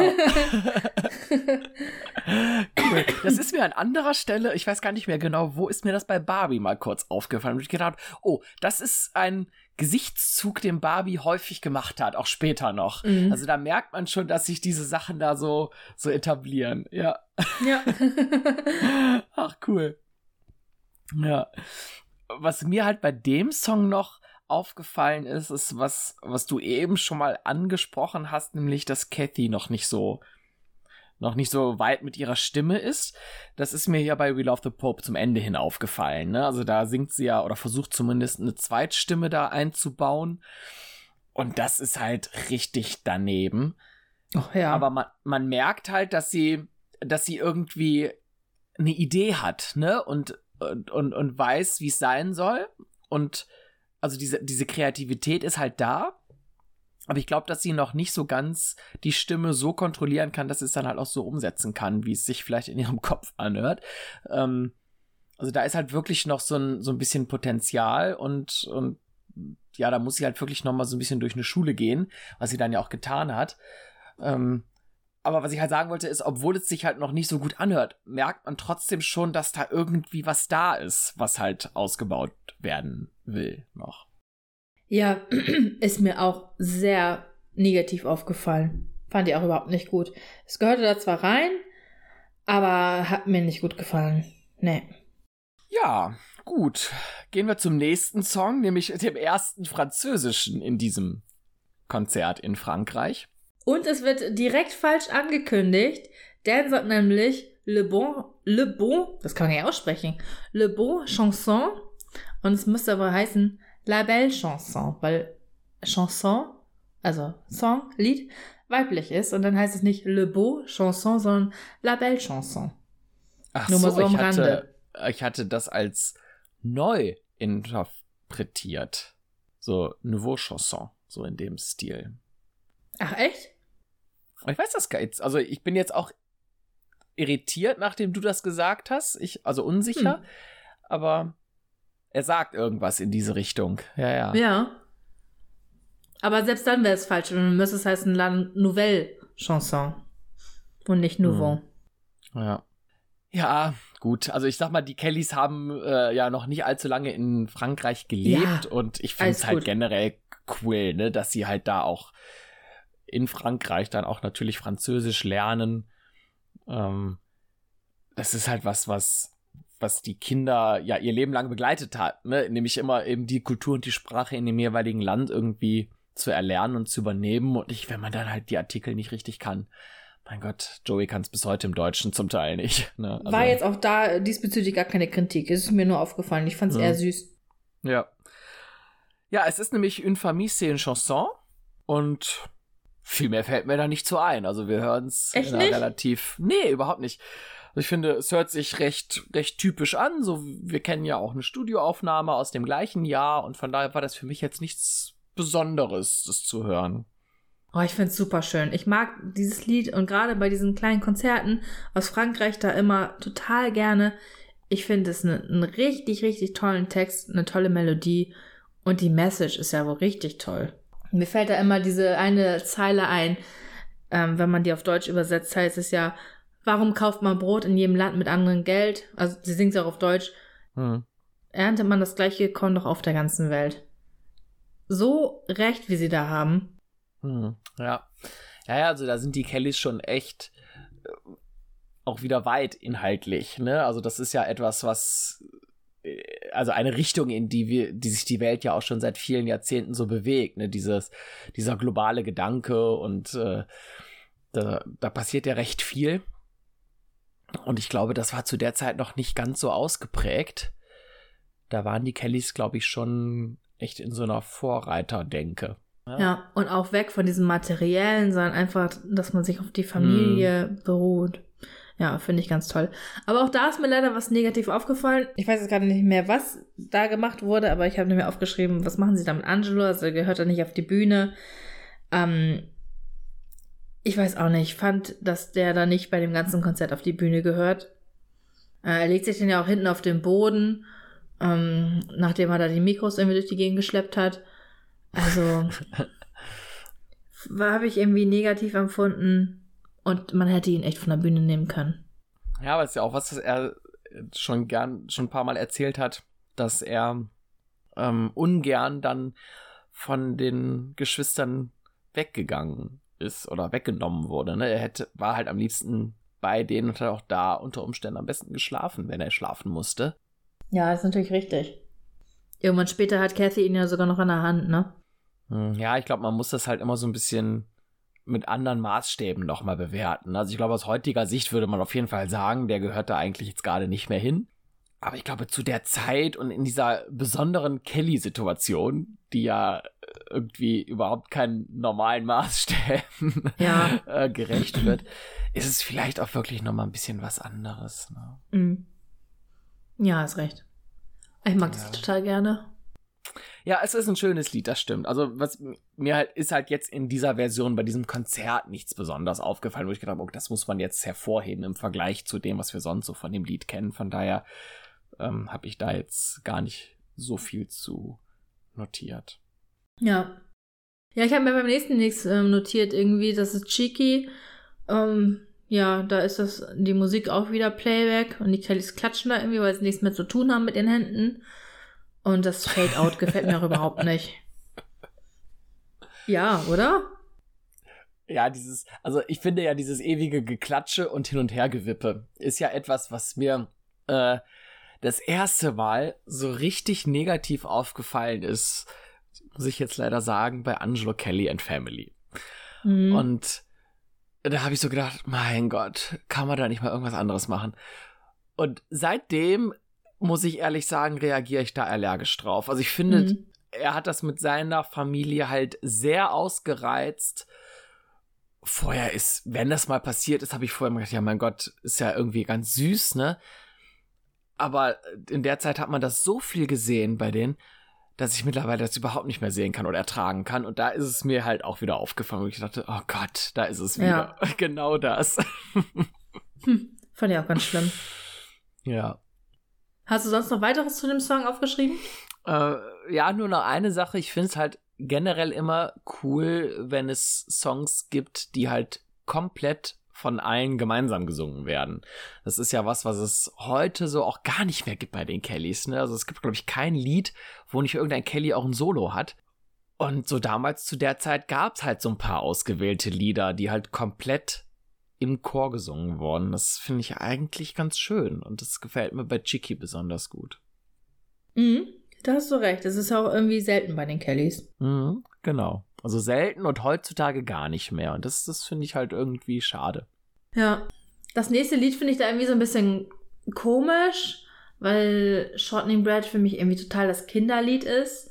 cool. Das ist mir an anderer Stelle, ich weiß gar nicht mehr genau, wo ist mir das bei Barbie mal kurz aufgefallen. Und ich gedacht, oh, das ist ein Gesichtszug, den Barbie häufig gemacht hat, auch später noch. Mhm. Also da merkt man schon, dass sich diese Sachen da so, so etablieren. Ja. Ja. Ach, cool. Ja. Was mir halt bei dem Song noch aufgefallen ist, ist was, was du eben schon mal angesprochen hast, nämlich, dass Kathy noch nicht so noch nicht so weit mit ihrer Stimme ist. Das ist mir ja bei We Love the Pope zum Ende hin aufgefallen. Ne? Also da singt sie ja oder versucht zumindest eine Zweitstimme da einzubauen. Und das ist halt richtig daneben. Oh, ja. Aber man, man merkt halt, dass sie, dass sie irgendwie eine Idee hat, ne? Und, und, und, und weiß, wie es sein soll. Und also diese, diese Kreativität ist halt da. Aber ich glaube, dass sie noch nicht so ganz die Stimme so kontrollieren kann, dass sie es dann halt auch so umsetzen kann, wie es sich vielleicht in ihrem Kopf anhört. Ähm, also da ist halt wirklich noch so ein, so ein bisschen Potenzial und, und ja, da muss sie halt wirklich noch mal so ein bisschen durch eine Schule gehen, was sie dann ja auch getan hat. Ähm, aber was ich halt sagen wollte, ist, obwohl es sich halt noch nicht so gut anhört, merkt man trotzdem schon, dass da irgendwie was da ist, was halt ausgebaut werden will noch. Ja, ist mir auch sehr negativ aufgefallen. Fand ich auch überhaupt nicht gut. Es gehörte da zwar rein, aber hat mir nicht gut gefallen. Nee. Ja, gut. Gehen wir zum nächsten Song, nämlich dem ersten französischen in diesem Konzert in Frankreich. Und es wird direkt falsch angekündigt. Dan sagt nämlich Le Bon, Le Bon, das kann man ja aussprechen, Le Bon Chanson. Und es müsste aber heißen La Belle Chanson, weil Chanson, also Song, Lied, weiblich ist. Und dann heißt es nicht Le Beau Chanson, sondern La Belle Chanson. Ach Nur mal so, so ich, Rande. hatte, ich hatte das als neu interpretiert. So Nouveau Chanson, so in dem Stil. Ach, echt? Ich weiß das gar nicht. Also ich bin jetzt auch irritiert, nachdem du das gesagt hast. Ich, also unsicher. Hm. Aber er sagt irgendwas in diese Richtung. Ja, ja. Ja. Aber selbst dann wäre es falsch. Dann müsste es heißen La Nouvelle Chanson. Und nicht Nouveau. Ja. Ja, gut. Also ich sag mal, die Kellys haben äh, ja noch nicht allzu lange in Frankreich gelebt Ja, und ich finde es halt gut. generell cool, ne, dass sie halt da auch in Frankreich dann auch natürlich Französisch lernen. Ähm, das ist halt was, was, was die Kinder ja ihr Leben lang begleitet hat, ne? Nämlich immer eben die Kultur und die Sprache in dem jeweiligen Land irgendwie zu erlernen und zu übernehmen. Und ich, wenn man dann halt die Artikel nicht richtig kann, mein Gott, Joey kann es bis heute im Deutschen zum Teil nicht. Ne? Also, War jetzt auch da diesbezüglich gar keine Kritik. Es ist mir nur aufgefallen. Ich fand es Ja. eher süß. Ja. Ja, es ist nämlich Une Famille, c'est une chanson. Und viel mehr fällt mir da nicht zu ein. Also wir hören es nicht? relativ. Nee, überhaupt nicht. Also ich finde, es hört sich recht, recht typisch an. So, wir kennen ja auch eine Studioaufnahme aus dem gleichen Jahr und von daher war das für mich jetzt nichts Besonderes, das zu hören. Oh, ich find's super schön. Ich mag dieses Lied und gerade bei diesen kleinen Konzerten aus Frankreich da immer total gerne. Ich finde es ne- einen richtig, richtig tollen Text, eine tolle Melodie und die Message ist ja wohl richtig toll. Mir fällt da immer diese eine Zeile ein, ähm, wenn man die auf Deutsch übersetzt, heißt es ja, warum kauft man Brot in jedem Land mit anderem Geld? Also sie singt auch auf Deutsch. Hm. Erntet man das gleiche Korn doch auf der ganzen Welt. So recht, wie sie da haben. Hm, ja. Ja, ja, also da sind die Kellys schon echt äh, auch wieder weit inhaltlich, ne? Also das ist ja etwas, was äh, also eine Richtung, in die wir, die sich die Welt ja auch schon seit vielen Jahrzehnten so bewegt, ne? Dieses, dieser globale Gedanke und äh, da, da passiert ja recht viel. Und ich glaube, das war zu der Zeit noch nicht ganz so ausgeprägt. Da waren die Kellys, glaube ich, schon echt in so einer Vorreiterdenke. Ja. und auch weg von diesem Materiellen, sondern einfach, dass man sich auf die Familie beruht. Ja, finde ich ganz toll. Aber auch da ist mir leider was negativ aufgefallen. Ich weiß jetzt gerade nicht mehr, was da gemacht wurde, aber ich habe mir aufgeschrieben, was machen sie da mit Angelo? Also er gehört er nicht auf die Bühne. Ähm, ich weiß auch nicht. Ich fand, dass der da nicht bei dem ganzen Konzert auf die Bühne gehört. Äh, er legt sich dann ja auch hinten auf den Boden, ähm, nachdem er da die Mikros irgendwie durch die Gegend geschleppt hat. Also habe ich irgendwie negativ empfunden und man hätte ihn echt von der Bühne nehmen können. Ja, aber es ist ja auch was, was er schon gern, schon ein paar Mal erzählt hat, dass er ähm, ungern dann von den Geschwistern weggegangen ist oder weggenommen wurde. Ne? Er hätte, war halt am liebsten bei denen und hat auch da unter Umständen am besten geschlafen, wenn er schlafen musste. Ja, ist natürlich richtig. Irgendwann später hat Kathy ihn ja sogar noch an der Hand, ne? Hm, Ja, ich glaube, man muss das halt immer so ein bisschen mit anderen Maßstäben nochmal bewerten. Also ich glaube, aus heutiger Sicht würde man auf jeden Fall sagen, der gehört da eigentlich jetzt gerade nicht mehr hin. Aber ich glaube, zu der Zeit und in dieser besonderen Kelly-Situation, die ja irgendwie überhaupt keinen normalen Maßstäben ja. äh, gerecht wird, ist es vielleicht auch wirklich noch mal ein bisschen was anderes. Ne? Mhm. Ja, hast recht. Ich mag das total gerne. Ja, es ist ein schönes Lied, das stimmt. Also, was mir halt ist halt jetzt in dieser Version bei diesem Konzert nichts besonders aufgefallen, wo ich gedacht habe, okay, das muss man jetzt hervorheben im Vergleich zu dem, was wir sonst so von dem Lied kennen. Von daher ähm, habe ich da jetzt gar nicht so viel zu notiert. Ja. Ja, ich habe mir beim nächsten nichts ähm, notiert, irgendwie, das ist cheeky. Ähm, ja, da ist das die Musik auch wieder Playback und die Kellys klatschen da irgendwie, weil sie nichts mehr zu tun haben mit den Händen. Und das Fade-Out gefällt mir auch überhaupt nicht. Ja, oder? Ja, dieses, also ich finde ja dieses ewige Geklatsche und Hin- und Hergewippe ist ja etwas, was mir äh, das erste Mal so richtig negativ aufgefallen ist, muss ich jetzt leider sagen, bei Angelo Kelly and Family. Mhm. Und da habe ich so gedacht, mein Gott, kann man da nicht mal irgendwas anderes machen? Und seitdem muss ich ehrlich sagen, reagiere ich da allergisch drauf. Also ich finde, mhm. er hat das mit seiner Familie halt sehr ausgereizt. Vorher ist, wenn das mal passiert ist, habe ich vorher gedacht, ja mein Gott, ist ja irgendwie ganz süß, ne? Aber in der Zeit hat man das so viel gesehen bei denen, dass ich mittlerweile das überhaupt nicht mehr sehen kann oder ertragen kann. Und da ist es mir halt auch wieder aufgefallen, wo ich dachte, oh Gott, da ist es wieder. Ja. Genau das. hm, fand ich auch ganz schlimm. Ja. Hast du sonst noch weiteres zu dem Song aufgeschrieben? Äh, ja, nur noch eine Sache. Ich finde es halt generell immer cool, wenn es Songs gibt, die halt komplett von allen gemeinsam gesungen werden. Das ist ja was, was es heute so auch gar nicht mehr gibt bei den Kellys. Ne? Also es gibt, glaube ich, kein Lied, wo nicht irgendein Kelly auch ein Solo hat. Und so damals zu der Zeit gab es halt so ein paar ausgewählte Lieder, die halt komplett im Chor gesungen wurden. Das finde ich eigentlich ganz schön und das gefällt mir bei Chicky besonders gut. Mhm, da hast du recht. Das ist auch irgendwie selten bei den Kellys. Mhm, genau. Also selten und heutzutage gar nicht mehr. Und das, das finde ich halt irgendwie schade. Ja. Das nächste Lied finde ich da irgendwie so ein bisschen komisch, weil Shortening Bread für mich irgendwie total das Kinderlied ist.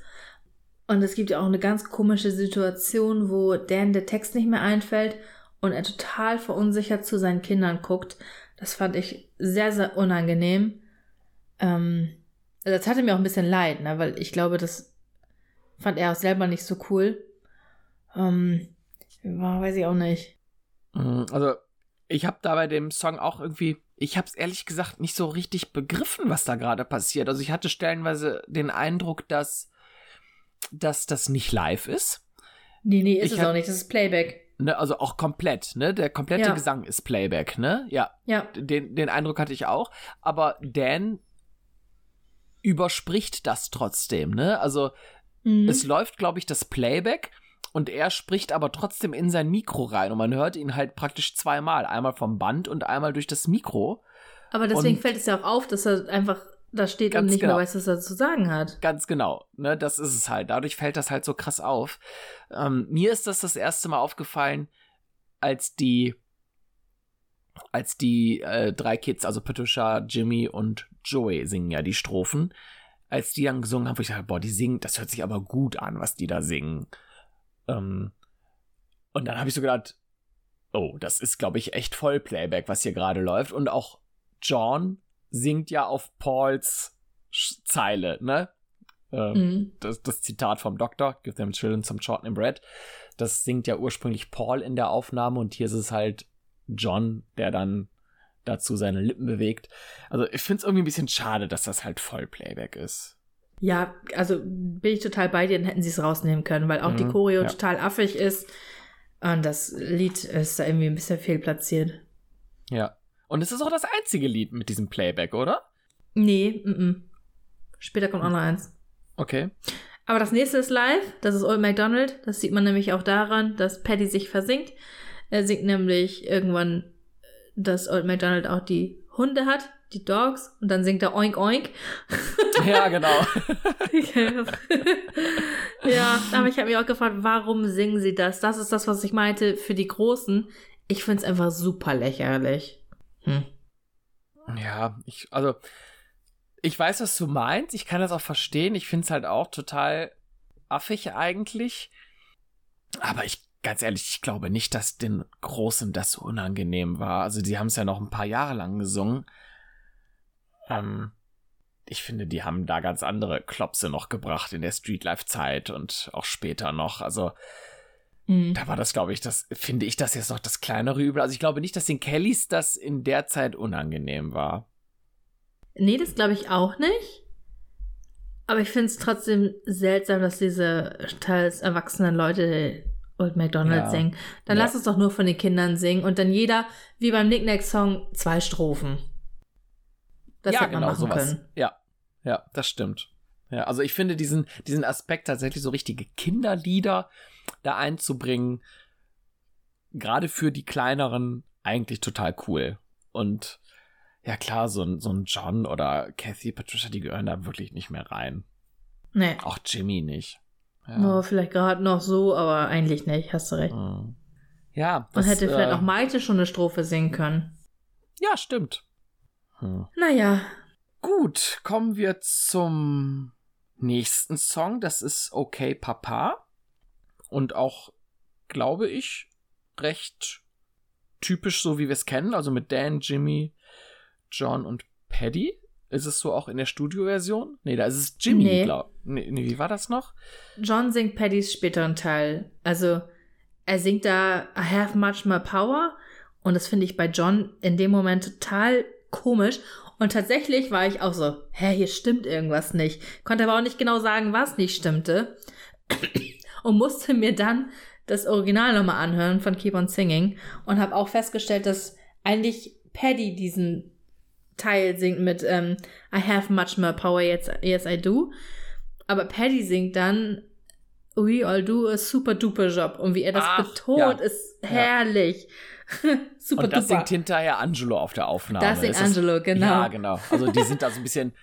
Und es gibt ja auch eine ganz komische Situation, wo Dan der Text nicht mehr einfällt und er total verunsichert zu seinen Kindern guckt. Das fand ich sehr, sehr unangenehm. Ähm, das hatte mir auch ein bisschen leid, ne, weil ich glaube, das fand er auch selber nicht so cool. Ähm, weiß ich auch nicht. Mhm, also ich habe da bei dem Song auch irgendwie, ich habe es ehrlich gesagt nicht so richtig begriffen, was da gerade passiert. Also ich hatte stellenweise den Eindruck, dass, dass das nicht live ist. Nee, nee, ist ich es auch nicht. Das ist Playback. Ne, also auch komplett, ne? Der komplette ja. Gesang ist Playback, ne? Ja. Ja. Den, den Eindruck hatte ich auch. Aber Dan überspricht das trotzdem, ne? Also mhm. es läuft, glaube ich, das Playback und er spricht aber trotzdem in sein Mikro rein und man hört ihn halt praktisch zweimal. Einmal vom Band und einmal durch das Mikro. Aber deswegen und fällt es ja auch auf, dass er einfach da steht und nicht genau. mehr weiß, was er zu sagen hat. Ganz genau, ne, das ist es halt. Dadurch fällt das halt so krass auf. Ähm, mir ist das das erste Mal aufgefallen, als die, als die äh, drei Kids, also Patricia, Jimmy und Joey singen ja die Strophen. Als die dann gesungen haben, wo ich dachte, boah, die singen, das hört sich aber gut an, was die da singen. Ähm, und dann habe ich so gedacht, oh, das ist, glaube ich, echt Vollplayback, was hier gerade läuft. Und auch John singt ja auf Pauls Zeile, ne? Ähm, mhm. das, das, Zitat vom Doktor, Give them children some shortening bread. Das singt ja ursprünglich Paul in der Aufnahme und hier ist es halt John, der dann dazu seine Lippen bewegt. Also ich finde es irgendwie ein bisschen schade, dass das halt Vollplayback ist. Ja, also bin ich total bei dir, dann hätten sie es rausnehmen können, weil auch mhm, die Choreo ja. total affig ist. Und das Lied ist da irgendwie ein bisschen fehlplatziert. Ja. Und es ist auch das einzige Lied mit diesem Playback, oder? Nee, m, -m. später kommt auch noch eins. Okay. Aber das nächste ist live, das ist Old MacDonald. Das sieht man nämlich auch daran, dass Paddy sich versinkt. Er singt nämlich irgendwann, dass Old MacDonald auch die Hunde hat, die Dogs, und dann singt er Oink Oink. Ja, genau. ja, aber ich habe mich auch gefragt, warum singen sie das? Das ist das, was ich meinte für die Großen. Ich finde es einfach super lächerlich. Hm. Ja, ich, also, ich weiß, was du meinst. Ich kann das auch verstehen. Ich finde es halt auch total affig eigentlich. Aber ich, ganz ehrlich, ich glaube nicht, dass den Großen das so unangenehm war. Also die haben es ja noch ein paar Jahre lang gesungen. Ähm, ich finde, die haben da ganz andere Klopse noch gebracht in der Streetlife-Zeit und auch später noch. Also mhm. da war das, glaube ich, das finde ich das jetzt noch das kleinere Übel. Also ich glaube nicht, dass den Kellys das in der Zeit unangenehm war. Nee, das glaube ich auch nicht. Aber ich finde es trotzdem seltsam, dass diese teils erwachsenen Leute Old McDonald ja. singen. Dann ja. lass es doch nur von den Kindern singen und dann jeder, wie beim Nicknack-Song, zwei Strophen. Das ja, hätte man genau, machen sowas. können. Ja, ja, das stimmt. Ja, also ich finde diesen, diesen Aspekt tatsächlich so richtige Kinderlieder da einzubringen, gerade für die kleineren, eigentlich total cool. Und ja klar, so ein, so ein John oder Kathy, Patricia, die gehören da wirklich nicht mehr rein. Nee. Auch Jimmy nicht. Ja. Oh, vielleicht gerade noch so, aber eigentlich nicht, hast du recht. Mhm. Ja. Das, Man hätte äh, vielleicht auch Maite schon eine Strophe singen können. Ja, stimmt. Hm. Naja. Gut, kommen wir zum nächsten Song. Das ist Okay Papa. Und auch, glaube ich, recht typisch so, wie wir es kennen. Also mit Dan, Jimmy, John und Paddy. Ist es so auch in der Studioversion? Nee, da ist es Jimmy, nee. glaub. Nee, nee, wie war das noch? John singt Paddys späteren Teil. Also, er singt da I have much more power. Und das finde ich bei John in dem Moment total komisch. Und tatsächlich war ich auch so, hä, hier stimmt irgendwas nicht. Konnte aber auch nicht genau sagen, was nicht stimmte. Und musste mir dann das Original nochmal anhören von Keep on Singing und habe auch festgestellt, dass eigentlich Paddy diesen Teil singt mit ähm, I have much more power, yes, yes I do. Aber Paddy singt dann We all do a super duper Job. Und wie er das Ach, betont, ja. ist herrlich. Ja. super Und das duper. singt hinterher Angelo auf der Aufnahme. Das singt ist Angelo, genau. Ja, genau. Also die sind da so ein bisschen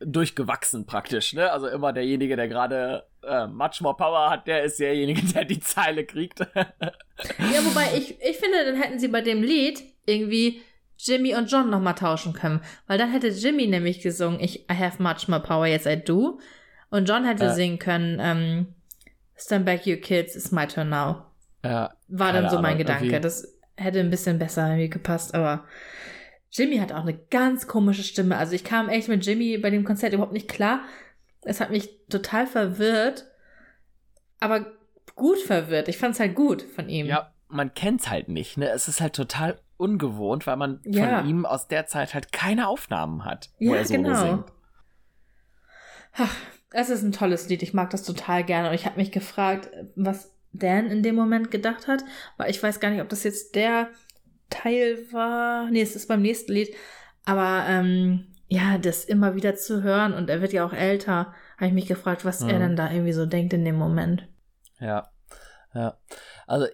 durchgewachsen praktisch, ne? Also immer derjenige, der gerade äh, much more power hat, der ist derjenige, der die Zeile kriegt. ja, wobei ich, ich finde, dann hätten sie bei dem Lied irgendwie Jimmy und John nochmal tauschen können. Weil dann hätte Jimmy nämlich gesungen, ich I have much more power, yes I do. Und John hätte äh. singen können, ähm, Stand back you kids, it's my turn now. Ja, War dann so mein Ahnung, Gedanke. Das hätte ein bisschen besser irgendwie gepasst, aber Jimmy hat auch eine ganz komische Stimme. Also ich kam echt mit Jimmy bei dem Konzert überhaupt nicht klar. Es hat mich total verwirrt, aber gut verwirrt. Ich fand es halt gut von ihm. Ja, man kennt's halt nicht, ne? Es ist halt total ungewohnt, weil man ja. von ihm aus der Zeit halt keine Aufnahmen hat, wo ja, er Solo genau. singt. Ach, es ist ein tolles Lied. Ich mag das total gerne. Und ich habe mich gefragt, was Dan in dem Moment gedacht hat, weil ich weiß gar nicht, ob das jetzt der Teil war. Nee, es ist beim nächsten Lied. Aber ähm, ja, das immer wieder zu hören und er wird ja auch älter, habe ich mich gefragt, was mhm. er dann da irgendwie so denkt in dem Moment. Ja, ja. Also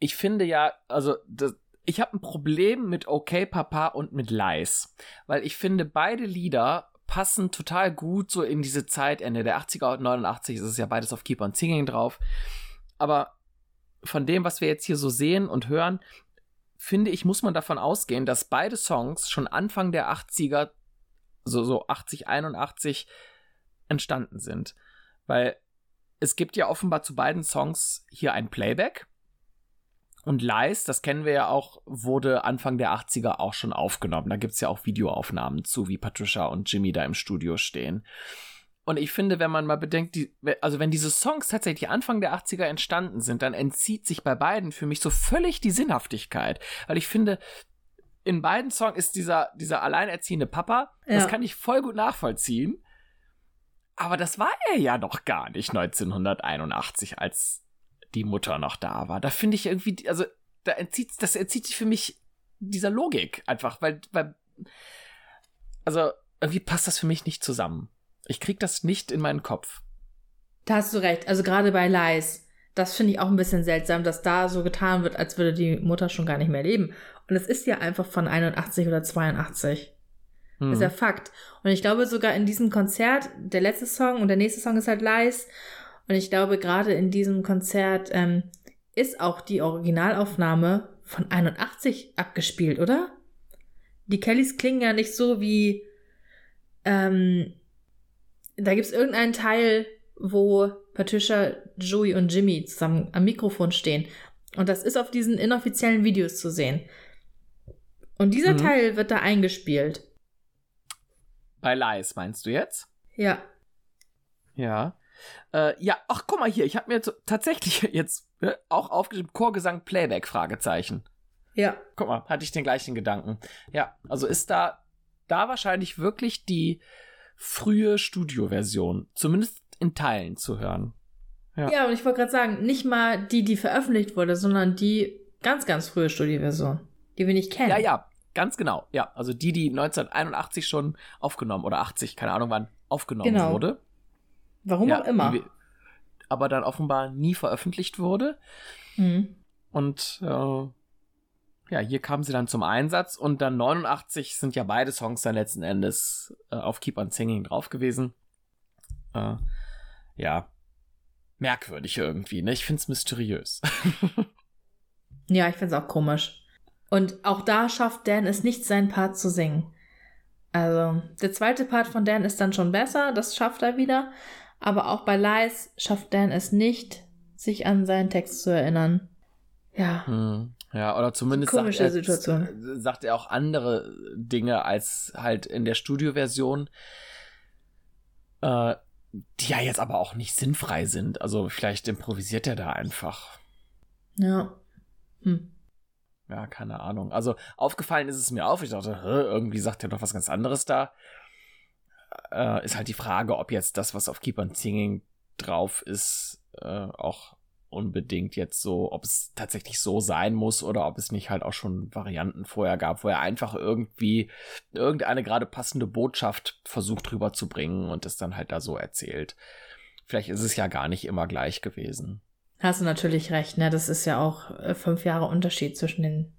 ich finde ja, also das, ich habe ein Problem mit Okay Papa und mit Lies, weil ich finde beide Lieder passen total gut so in diese Zeit, Ende der 80er und 89 ist es ja beides auf Keep on Singing drauf. Aber von dem, was wir jetzt hier so sehen und hören, finde ich, muss man davon ausgehen, dass beide Songs schon Anfang der 80er, so, so 80, 81 entstanden sind. Weil es gibt ja offenbar zu beiden Songs hier ein Playback und Lies, das kennen wir ja auch, wurde Anfang der 80er auch schon aufgenommen. Da gibt es ja auch Videoaufnahmen zu, wie Patricia und Jimmy da im Studio stehen. Und ich finde, wenn man mal bedenkt, die, also wenn diese Songs tatsächlich Anfang der 80er entstanden sind, dann entzieht sich bei beiden für mich so völlig die Sinnhaftigkeit. Weil ich finde, in beiden Songs ist dieser, dieser alleinerziehende Papa, ja. das kann ich voll gut nachvollziehen. Aber das war er ja noch gar nicht 1981, als die Mutter noch da war. Da finde ich irgendwie, also da entzieht, das entzieht sich für mich dieser Logik einfach, weil, weil, also irgendwie passt das für mich nicht zusammen. Ich krieg das nicht in meinen Kopf. Da hast du recht. Also gerade bei Lies, das finde ich auch ein bisschen seltsam, dass da so getan wird, als würde die Mutter schon gar nicht mehr leben. Und es ist ja einfach von 81 oder 82. Hm. Das ist ja mhm. Fakt. Und ich glaube sogar in diesem Konzert, der letzte Song und der nächste Song ist halt Lies. Und ich glaube, gerade in diesem Konzert ähm, ist auch die Originalaufnahme von 81 abgespielt, oder? Die Kellys klingen ja nicht so wie. Ähm, da gibt es irgendeinen Teil, wo Patricia, Joey und Jimmy zusammen am Mikrofon stehen. Und das ist auf diesen inoffiziellen Videos zu sehen. Und dieser mhm. Teil wird da eingespielt. Bei Lies meinst du jetzt? Ja. Ja. Äh, ja, ach, guck mal hier, ich habe mir tatsächlich jetzt äh, auch aufgeschrieben, Chorgesang Playback, Fragezeichen. Ja. Guck mal, hatte ich den gleichen Gedanken. Ja, also ist da, da wahrscheinlich wirklich die frühe Studioversion, zumindest in Teilen zu hören. Ja, ja und ich wollte gerade sagen, nicht mal die, die veröffentlicht wurde, sondern die ganz, ganz frühe Studioversion, die wir nicht kennen. Ja, ja, ganz genau. Ja, also die, die 1981 schon aufgenommen oder 80, keine Ahnung wann, aufgenommen genau. wurde. Warum ja, auch immer. Die, aber dann offenbar nie veröffentlicht wurde. Mhm. Und äh, ja, hier kamen sie dann zum Einsatz und dann 89 sind ja beide Songs dann letzten Endes äh, auf Keep on Singing drauf gewesen. Äh, ja, merkwürdig irgendwie, ne? Ich find's mysteriös. ja, ich find's auch komisch. Und auch da schafft Dan es nicht, seinen Part zu singen. Also, der zweite Part von Dan ist dann schon besser, das schafft er wieder. Aber auch bei Lies schafft Dan es nicht, sich an seinen Text zu erinnern. Ja. Hm. Ja, oder zumindest sagt er, Situation. sagt er auch andere Dinge als halt in der Studioversion, äh, die ja jetzt aber auch nicht sinnfrei sind. Also vielleicht improvisiert er da einfach. Ja. Hm. Ja, keine Ahnung. Also aufgefallen ist es mir auch. Ich dachte, irgendwie sagt er doch was ganz anderes da. Äh, ist halt die Frage, ob jetzt das, was auf Keep on Singing drauf ist, äh, auch unbedingt jetzt so, ob es tatsächlich so sein muss oder ob es nicht halt auch schon Varianten vorher gab, wo er einfach irgendwie irgendeine gerade passende Botschaft versucht rüberzubringen und es dann halt da so erzählt. Vielleicht ist es ja gar nicht immer gleich gewesen. Hast du natürlich recht, ne? Das ist ja auch äh, fünf Jahre Unterschied zwischen den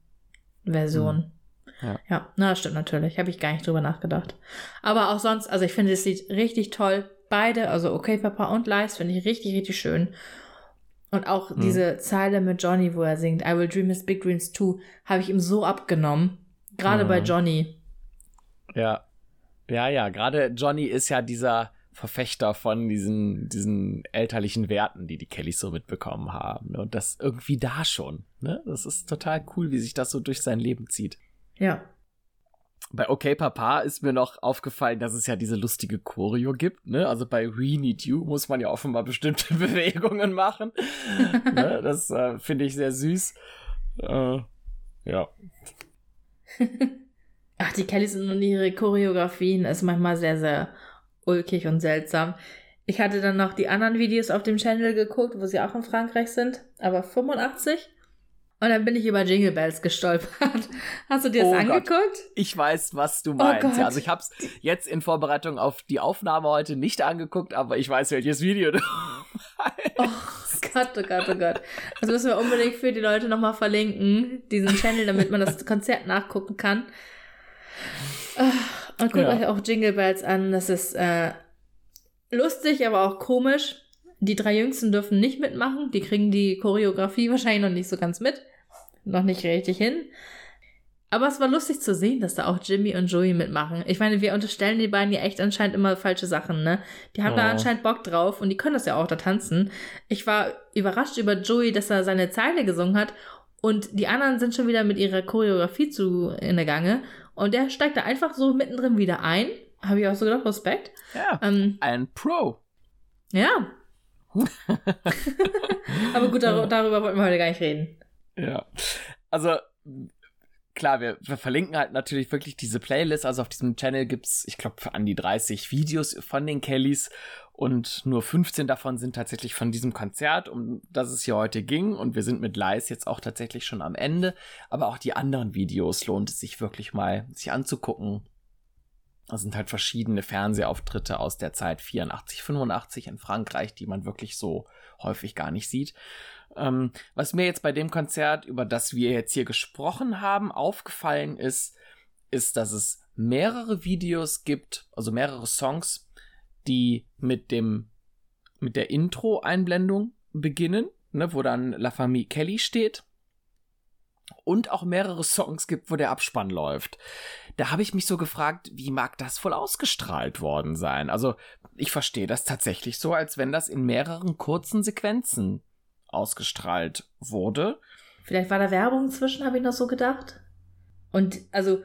Versionen. Hm. Ja. ja, na, das stimmt natürlich. Habe ich gar nicht drüber nachgedacht. Aber auch sonst, also ich finde das Lied richtig toll. Beide, also Okay Papa und Lies, finde ich richtig, richtig schön. Und auch hm. diese Zeile mit Johnny, wo er singt, I will dream his big dreams too, habe ich ihm so abgenommen. Gerade hm. bei Johnny. Ja. Ja, ja, gerade Johnny ist ja dieser Verfechter von diesen, diesen elterlichen Werten, die die Kellys so mitbekommen haben. Und das irgendwie da schon. Ne? Das ist total cool, wie sich das so durch sein Leben zieht. Ja bei Okay Papa ist mir noch aufgefallen, dass es ja diese lustige Choreo gibt. Ne? Also bei We Need You muss man ja offenbar bestimmte Bewegungen machen. ne? Das äh, finde ich sehr süß. Äh, ja. Ach, die Kellys und ihre Choreografien ist manchmal sehr, sehr ulkig und seltsam. Ich hatte dann noch die anderen Videos auf dem Channel geguckt, wo sie auch in Frankreich sind, aber 85. Und dann bin ich über Jingle Bells gestolpert. Hast du dir das oh angeguckt? Gott. Ich weiß, was du oh meinst. Oh ja, also ich habe es jetzt in Vorbereitung auf die Aufnahme heute nicht angeguckt, aber ich weiß, welches Video du meinst. Oh Gott, oh Gott, oh Gott. Das müssen wir unbedingt für die Leute nochmal verlinken, diesen Channel, damit man das Konzert nachgucken kann. Und guckt ja. euch auch Jingle Bells an. Das ist äh, lustig, aber auch komisch. Die drei Jüngsten dürfen nicht mitmachen. Die kriegen die Choreografie wahrscheinlich noch nicht so ganz mit noch nicht richtig hin. Aber es war lustig zu sehen, dass da auch Jimmy und Joey mitmachen. Ich meine, wir unterstellen die beiden ja echt anscheinend immer falsche Sachen, ne? Die haben oh. da anscheinend Bock drauf und die können das ja auch da tanzen. Ich war überrascht über Joey, dass er seine Zeile gesungen hat und die anderen sind schon wieder mit ihrer Choreografie zu in der Gange und der steigt da einfach so mittendrin wieder ein. Habe ich auch so gedacht, Respekt. Ja, ähm, ein Pro. Ja. Aber gut, dar darüber wollten wir heute gar nicht reden. Ja. Also, klar, wir, wir, verlinken halt natürlich wirklich diese Playlist. Also auf diesem Channel gibt's, ich glaube, an die 30 Videos von den Kellys und nur 15 davon sind tatsächlich von diesem Konzert, um das es hier heute ging. Und wir sind mit Lies jetzt auch tatsächlich schon am Ende. Aber auch die anderen Videos lohnt es sich wirklich mal, sich anzugucken. Das sind halt verschiedene Fernsehauftritte aus der Zeit 84, 85 in Frankreich, die man wirklich so häufig gar nicht sieht. Ähm, was mir jetzt bei dem Konzert, über das wir jetzt hier gesprochen haben, aufgefallen ist, ist, dass es mehrere Videos gibt, also mehrere Songs, die mit dem, mit der Intro-Einblendung beginnen, ne, wo dann La Famille Kelly steht. Und auch mehrere Songs gibt, wo der Abspann läuft. Da habe ich mich so gefragt, wie mag das wohl ausgestrahlt worden sein? Also ich verstehe das tatsächlich so, als wenn das in mehreren kurzen Sequenzen ausgestrahlt wurde. Vielleicht war da Werbung zwischen, habe ich noch so gedacht. Und also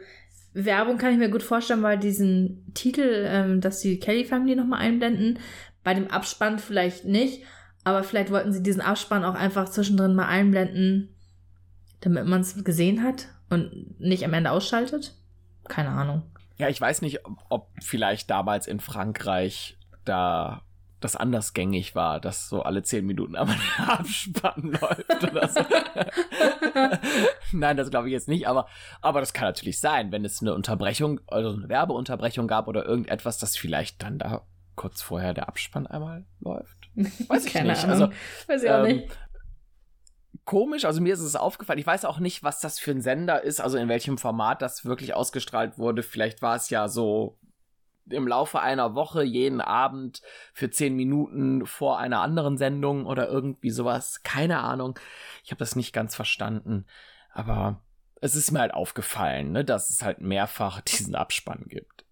Werbung kann ich mir gut vorstellen, weil diesen Titel, ähm, dass die Kelly Family nochmal einblenden, bei dem Abspann vielleicht nicht, aber vielleicht wollten sie diesen Abspann auch einfach zwischendrin mal einblenden, damit man es gesehen hat und nicht am Ende ausschaltet. Keine Ahnung. Ja, ich weiß nicht, ob, ob vielleicht damals in Frankreich da das anders gängig war, dass so alle zehn Minuten einmal der Abspann läuft oder so. Nein, das glaube ich jetzt nicht, aber, aber das kann natürlich sein, wenn es eine Unterbrechung, also eine Werbeunterbrechung gab oder irgendetwas, dass vielleicht dann da kurz vorher der Abspann einmal läuft. Weiß ich Keine nicht. Ahnung. Also, Weiß ich auch ähm, nicht. Komisch, also mir ist es aufgefallen. Ich weiß auch nicht, was das für ein Sender ist, also in welchem Format das wirklich ausgestrahlt wurde. Vielleicht war es ja so im Laufe einer Woche jeden Abend für zehn Minuten vor einer anderen Sendung oder irgendwie sowas. Keine Ahnung. Ich habe das nicht ganz verstanden. Aber es ist mir halt aufgefallen, ne, dass es halt mehrfach diesen Abspann gibt.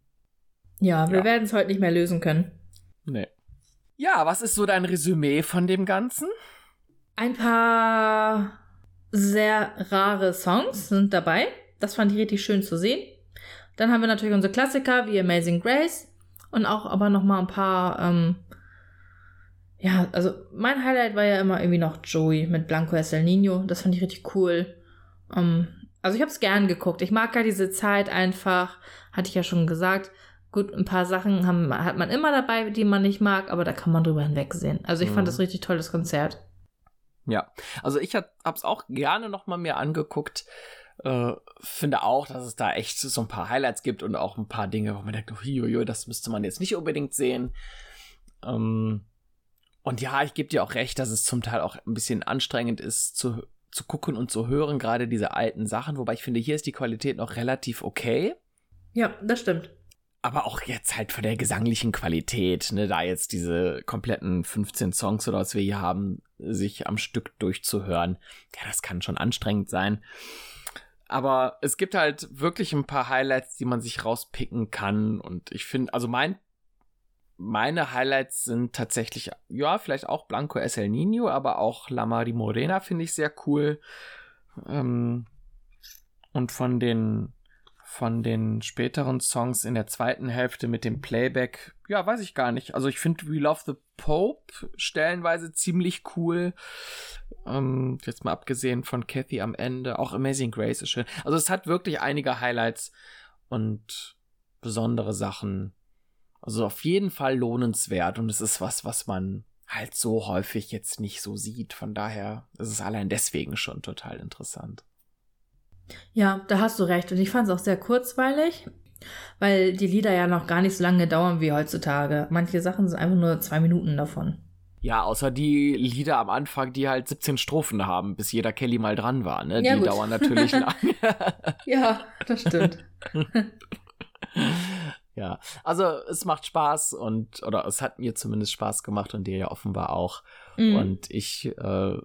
Ja, wir ja. werden es heute nicht mehr lösen können. Nee. Ja, was ist so dein Resümee von dem Ganzen? Ein paar sehr rare Songs sind dabei. Das fand ich richtig schön zu sehen. Dann haben wir natürlich unsere Klassiker wie Amazing Grace und auch aber noch mal ein paar. Ähm, ja, also mein Highlight war ja immer irgendwie noch Joey mit Blanco El Nino. Das fand ich richtig cool. Ähm, also ich habe es gern geguckt. Ich mag ja diese Zeit einfach. Hatte ich ja schon gesagt. Gut, ein paar Sachen haben, hat man immer dabei, die man nicht mag, aber da kann man drüber hinwegsehen. Also ich mhm. fand das richtig tolles Konzert. Ja, also ich habe es auch gerne noch mal mir angeguckt. Äh, finde auch, dass es da echt so ein paar Highlights gibt und auch ein paar Dinge, wo man denkt, oh, das müsste man jetzt nicht unbedingt sehen. Ähm, und ja, ich gebe dir auch recht, dass es zum Teil auch ein bisschen anstrengend ist zu, zu gucken und zu hören, gerade diese alten Sachen. Wobei ich finde, hier ist die Qualität noch relativ okay. Ja, das stimmt. Aber auch jetzt halt von der gesanglichen Qualität, ne, da jetzt diese kompletten 15 Songs oder was wir hier haben, sich am Stück durchzuhören, ja, das kann schon anstrengend sein. Aber es gibt halt wirklich ein paar Highlights, die man sich rauspicken kann. Und ich finde, also mein, meine Highlights sind tatsächlich, ja, vielleicht auch Blanco Es El Nino, aber auch La Mari Morena finde ich sehr cool. Ähm, und von den von den späteren Songs in der zweiten Hälfte mit dem Playback, ja, weiß ich gar nicht. Also ich finde We Love the Pope stellenweise ziemlich cool. Ähm, jetzt mal abgesehen von Kathy am Ende. Auch Amazing Grace ist schön. Also es hat wirklich einige Highlights und besondere Sachen. Also auf jeden Fall lohnenswert und es ist was, was man halt so häufig jetzt nicht so sieht. Von daher ist es allein deswegen schon total interessant. Ja, da hast du recht. Und ich fand es auch sehr kurzweilig, weil die Lieder ja noch gar nicht so lange dauern wie heutzutage. Manche Sachen sind einfach nur zwei Minuten davon. Ja, außer die Lieder am Anfang, die halt 17 Strophen haben, bis jeder Kelly mal dran war, ne? Ja, die gut. dauern natürlich lang. ja, das stimmt. ja, also es macht Spaß und, oder es hat mir zumindest Spaß gemacht und dir ja offenbar auch. Mhm. Und ich äh,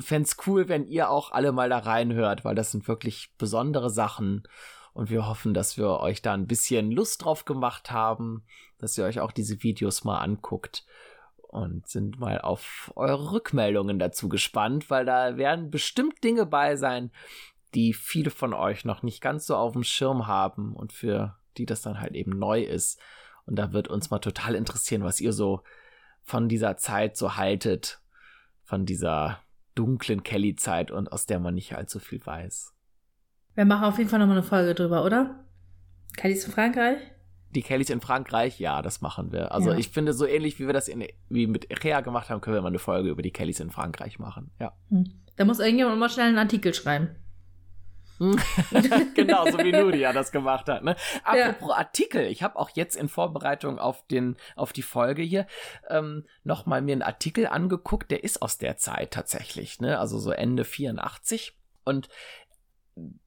fände cool, wenn ihr auch alle mal da reinhört, weil das sind wirklich besondere Sachen. Und wir hoffen, dass wir euch da ein bisschen Lust drauf gemacht haben, dass ihr euch auch diese Videos mal anguckt und sind mal auf eure Rückmeldungen dazu gespannt, weil da werden bestimmt Dinge bei sein, die viele von euch noch nicht ganz so auf dem Schirm haben und für die das dann halt eben neu ist. Und da wird uns mal total interessieren, was ihr so von dieser Zeit so haltet, von dieser dunklen Kelly-Zeit und aus der man nicht allzu viel weiß. Wir machen auf jeden Fall nochmal eine Folge drüber, oder? Kellys in Frankreich? Die Kellys in Frankreich, ja, das machen wir. Also ja. ich finde, so ähnlich wie wir das in, wie mit Echea gemacht haben, können wir mal eine Folge über die Kellys in Frankreich machen. Ja. Hm. Da muss irgendjemand mal schnell einen Artikel schreiben. genau, so wie Nuria das gemacht hat. Ne? Apropos ja. Artikel, ich habe auch jetzt in Vorbereitung auf den auf die Folge hier ähm, noch mal mir einen Artikel angeguckt, der ist aus der Zeit tatsächlich, ne? Also so Ende 84 und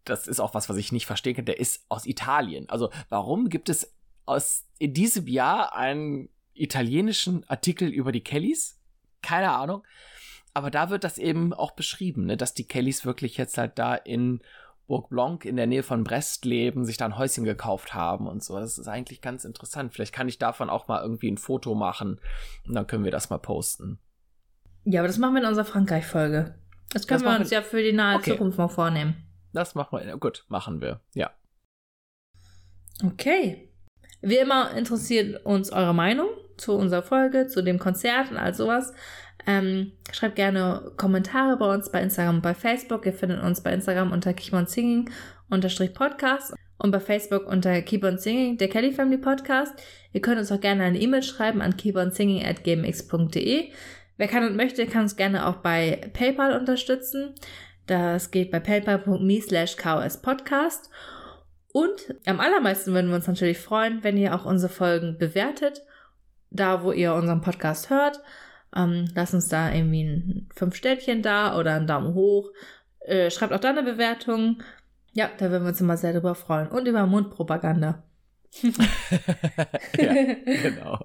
das ist auch was, was ich nicht verstehe, der ist aus Italien. Also warum gibt es aus in diesem Jahr einen italienischen Artikel über die Kellys? Keine Ahnung. aber da wird das eben auch beschrieben, ne, dass die Kellys wirklich jetzt halt da in Burg Blanc in der Nähe von Brest leben, sich da ein Häuschen gekauft haben und so. Das ist eigentlich ganz interessant. Vielleicht kann ich davon auch mal irgendwie ein Foto machen und dann können wir das mal posten. Ja, aber das machen wir in unserer Frankreich-Folge. Das können das wir uns wir... ja für die nahe okay. Zukunft mal vornehmen. Das machen wir. Gut, machen wir. Ja. Okay. Wie immer interessiert uns eure Meinung zu unserer Folge, zu dem Konzert und all sowas. Ähm, schreibt gerne Kommentare bei uns bei Instagram und bei Facebook. Ihr findet uns bei Instagram unter Keep on Singing unterstrich Podcast und bei Facebook unter Keep on Singing, der Kelly Family Podcast. Ihr könnt uns auch gerne eine E-Mail schreiben an keeponsinging at gmx.de. Wer kann und möchte, kann uns gerne auch bei PayPal unterstützen. Das geht bei paypal.me slash Podcast. Und am allermeisten würden wir uns natürlich freuen, wenn ihr auch unsere Folgen bewertet, da wo ihr unseren Podcast hört. Ähm, lasst uns da irgendwie ein fünf Städtchen da oder einen Daumen hoch. Äh, schreibt auch da eine Bewertung. Ja, da würden wir uns immer sehr drüber freuen. Und über Mundpropaganda. ja, genau.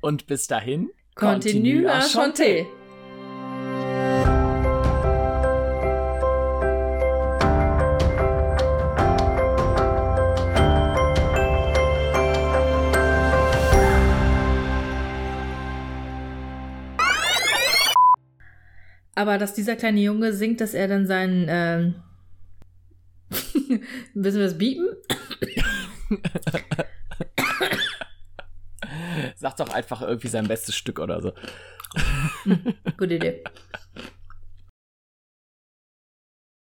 Und bis dahin. Continue à chanter. Aber dass dieser kleine Junge singt, dass er dann seinen. Ähm Wissen wir das biepen? Sag doch einfach irgendwie sein bestes Stück oder so. Gute Idee.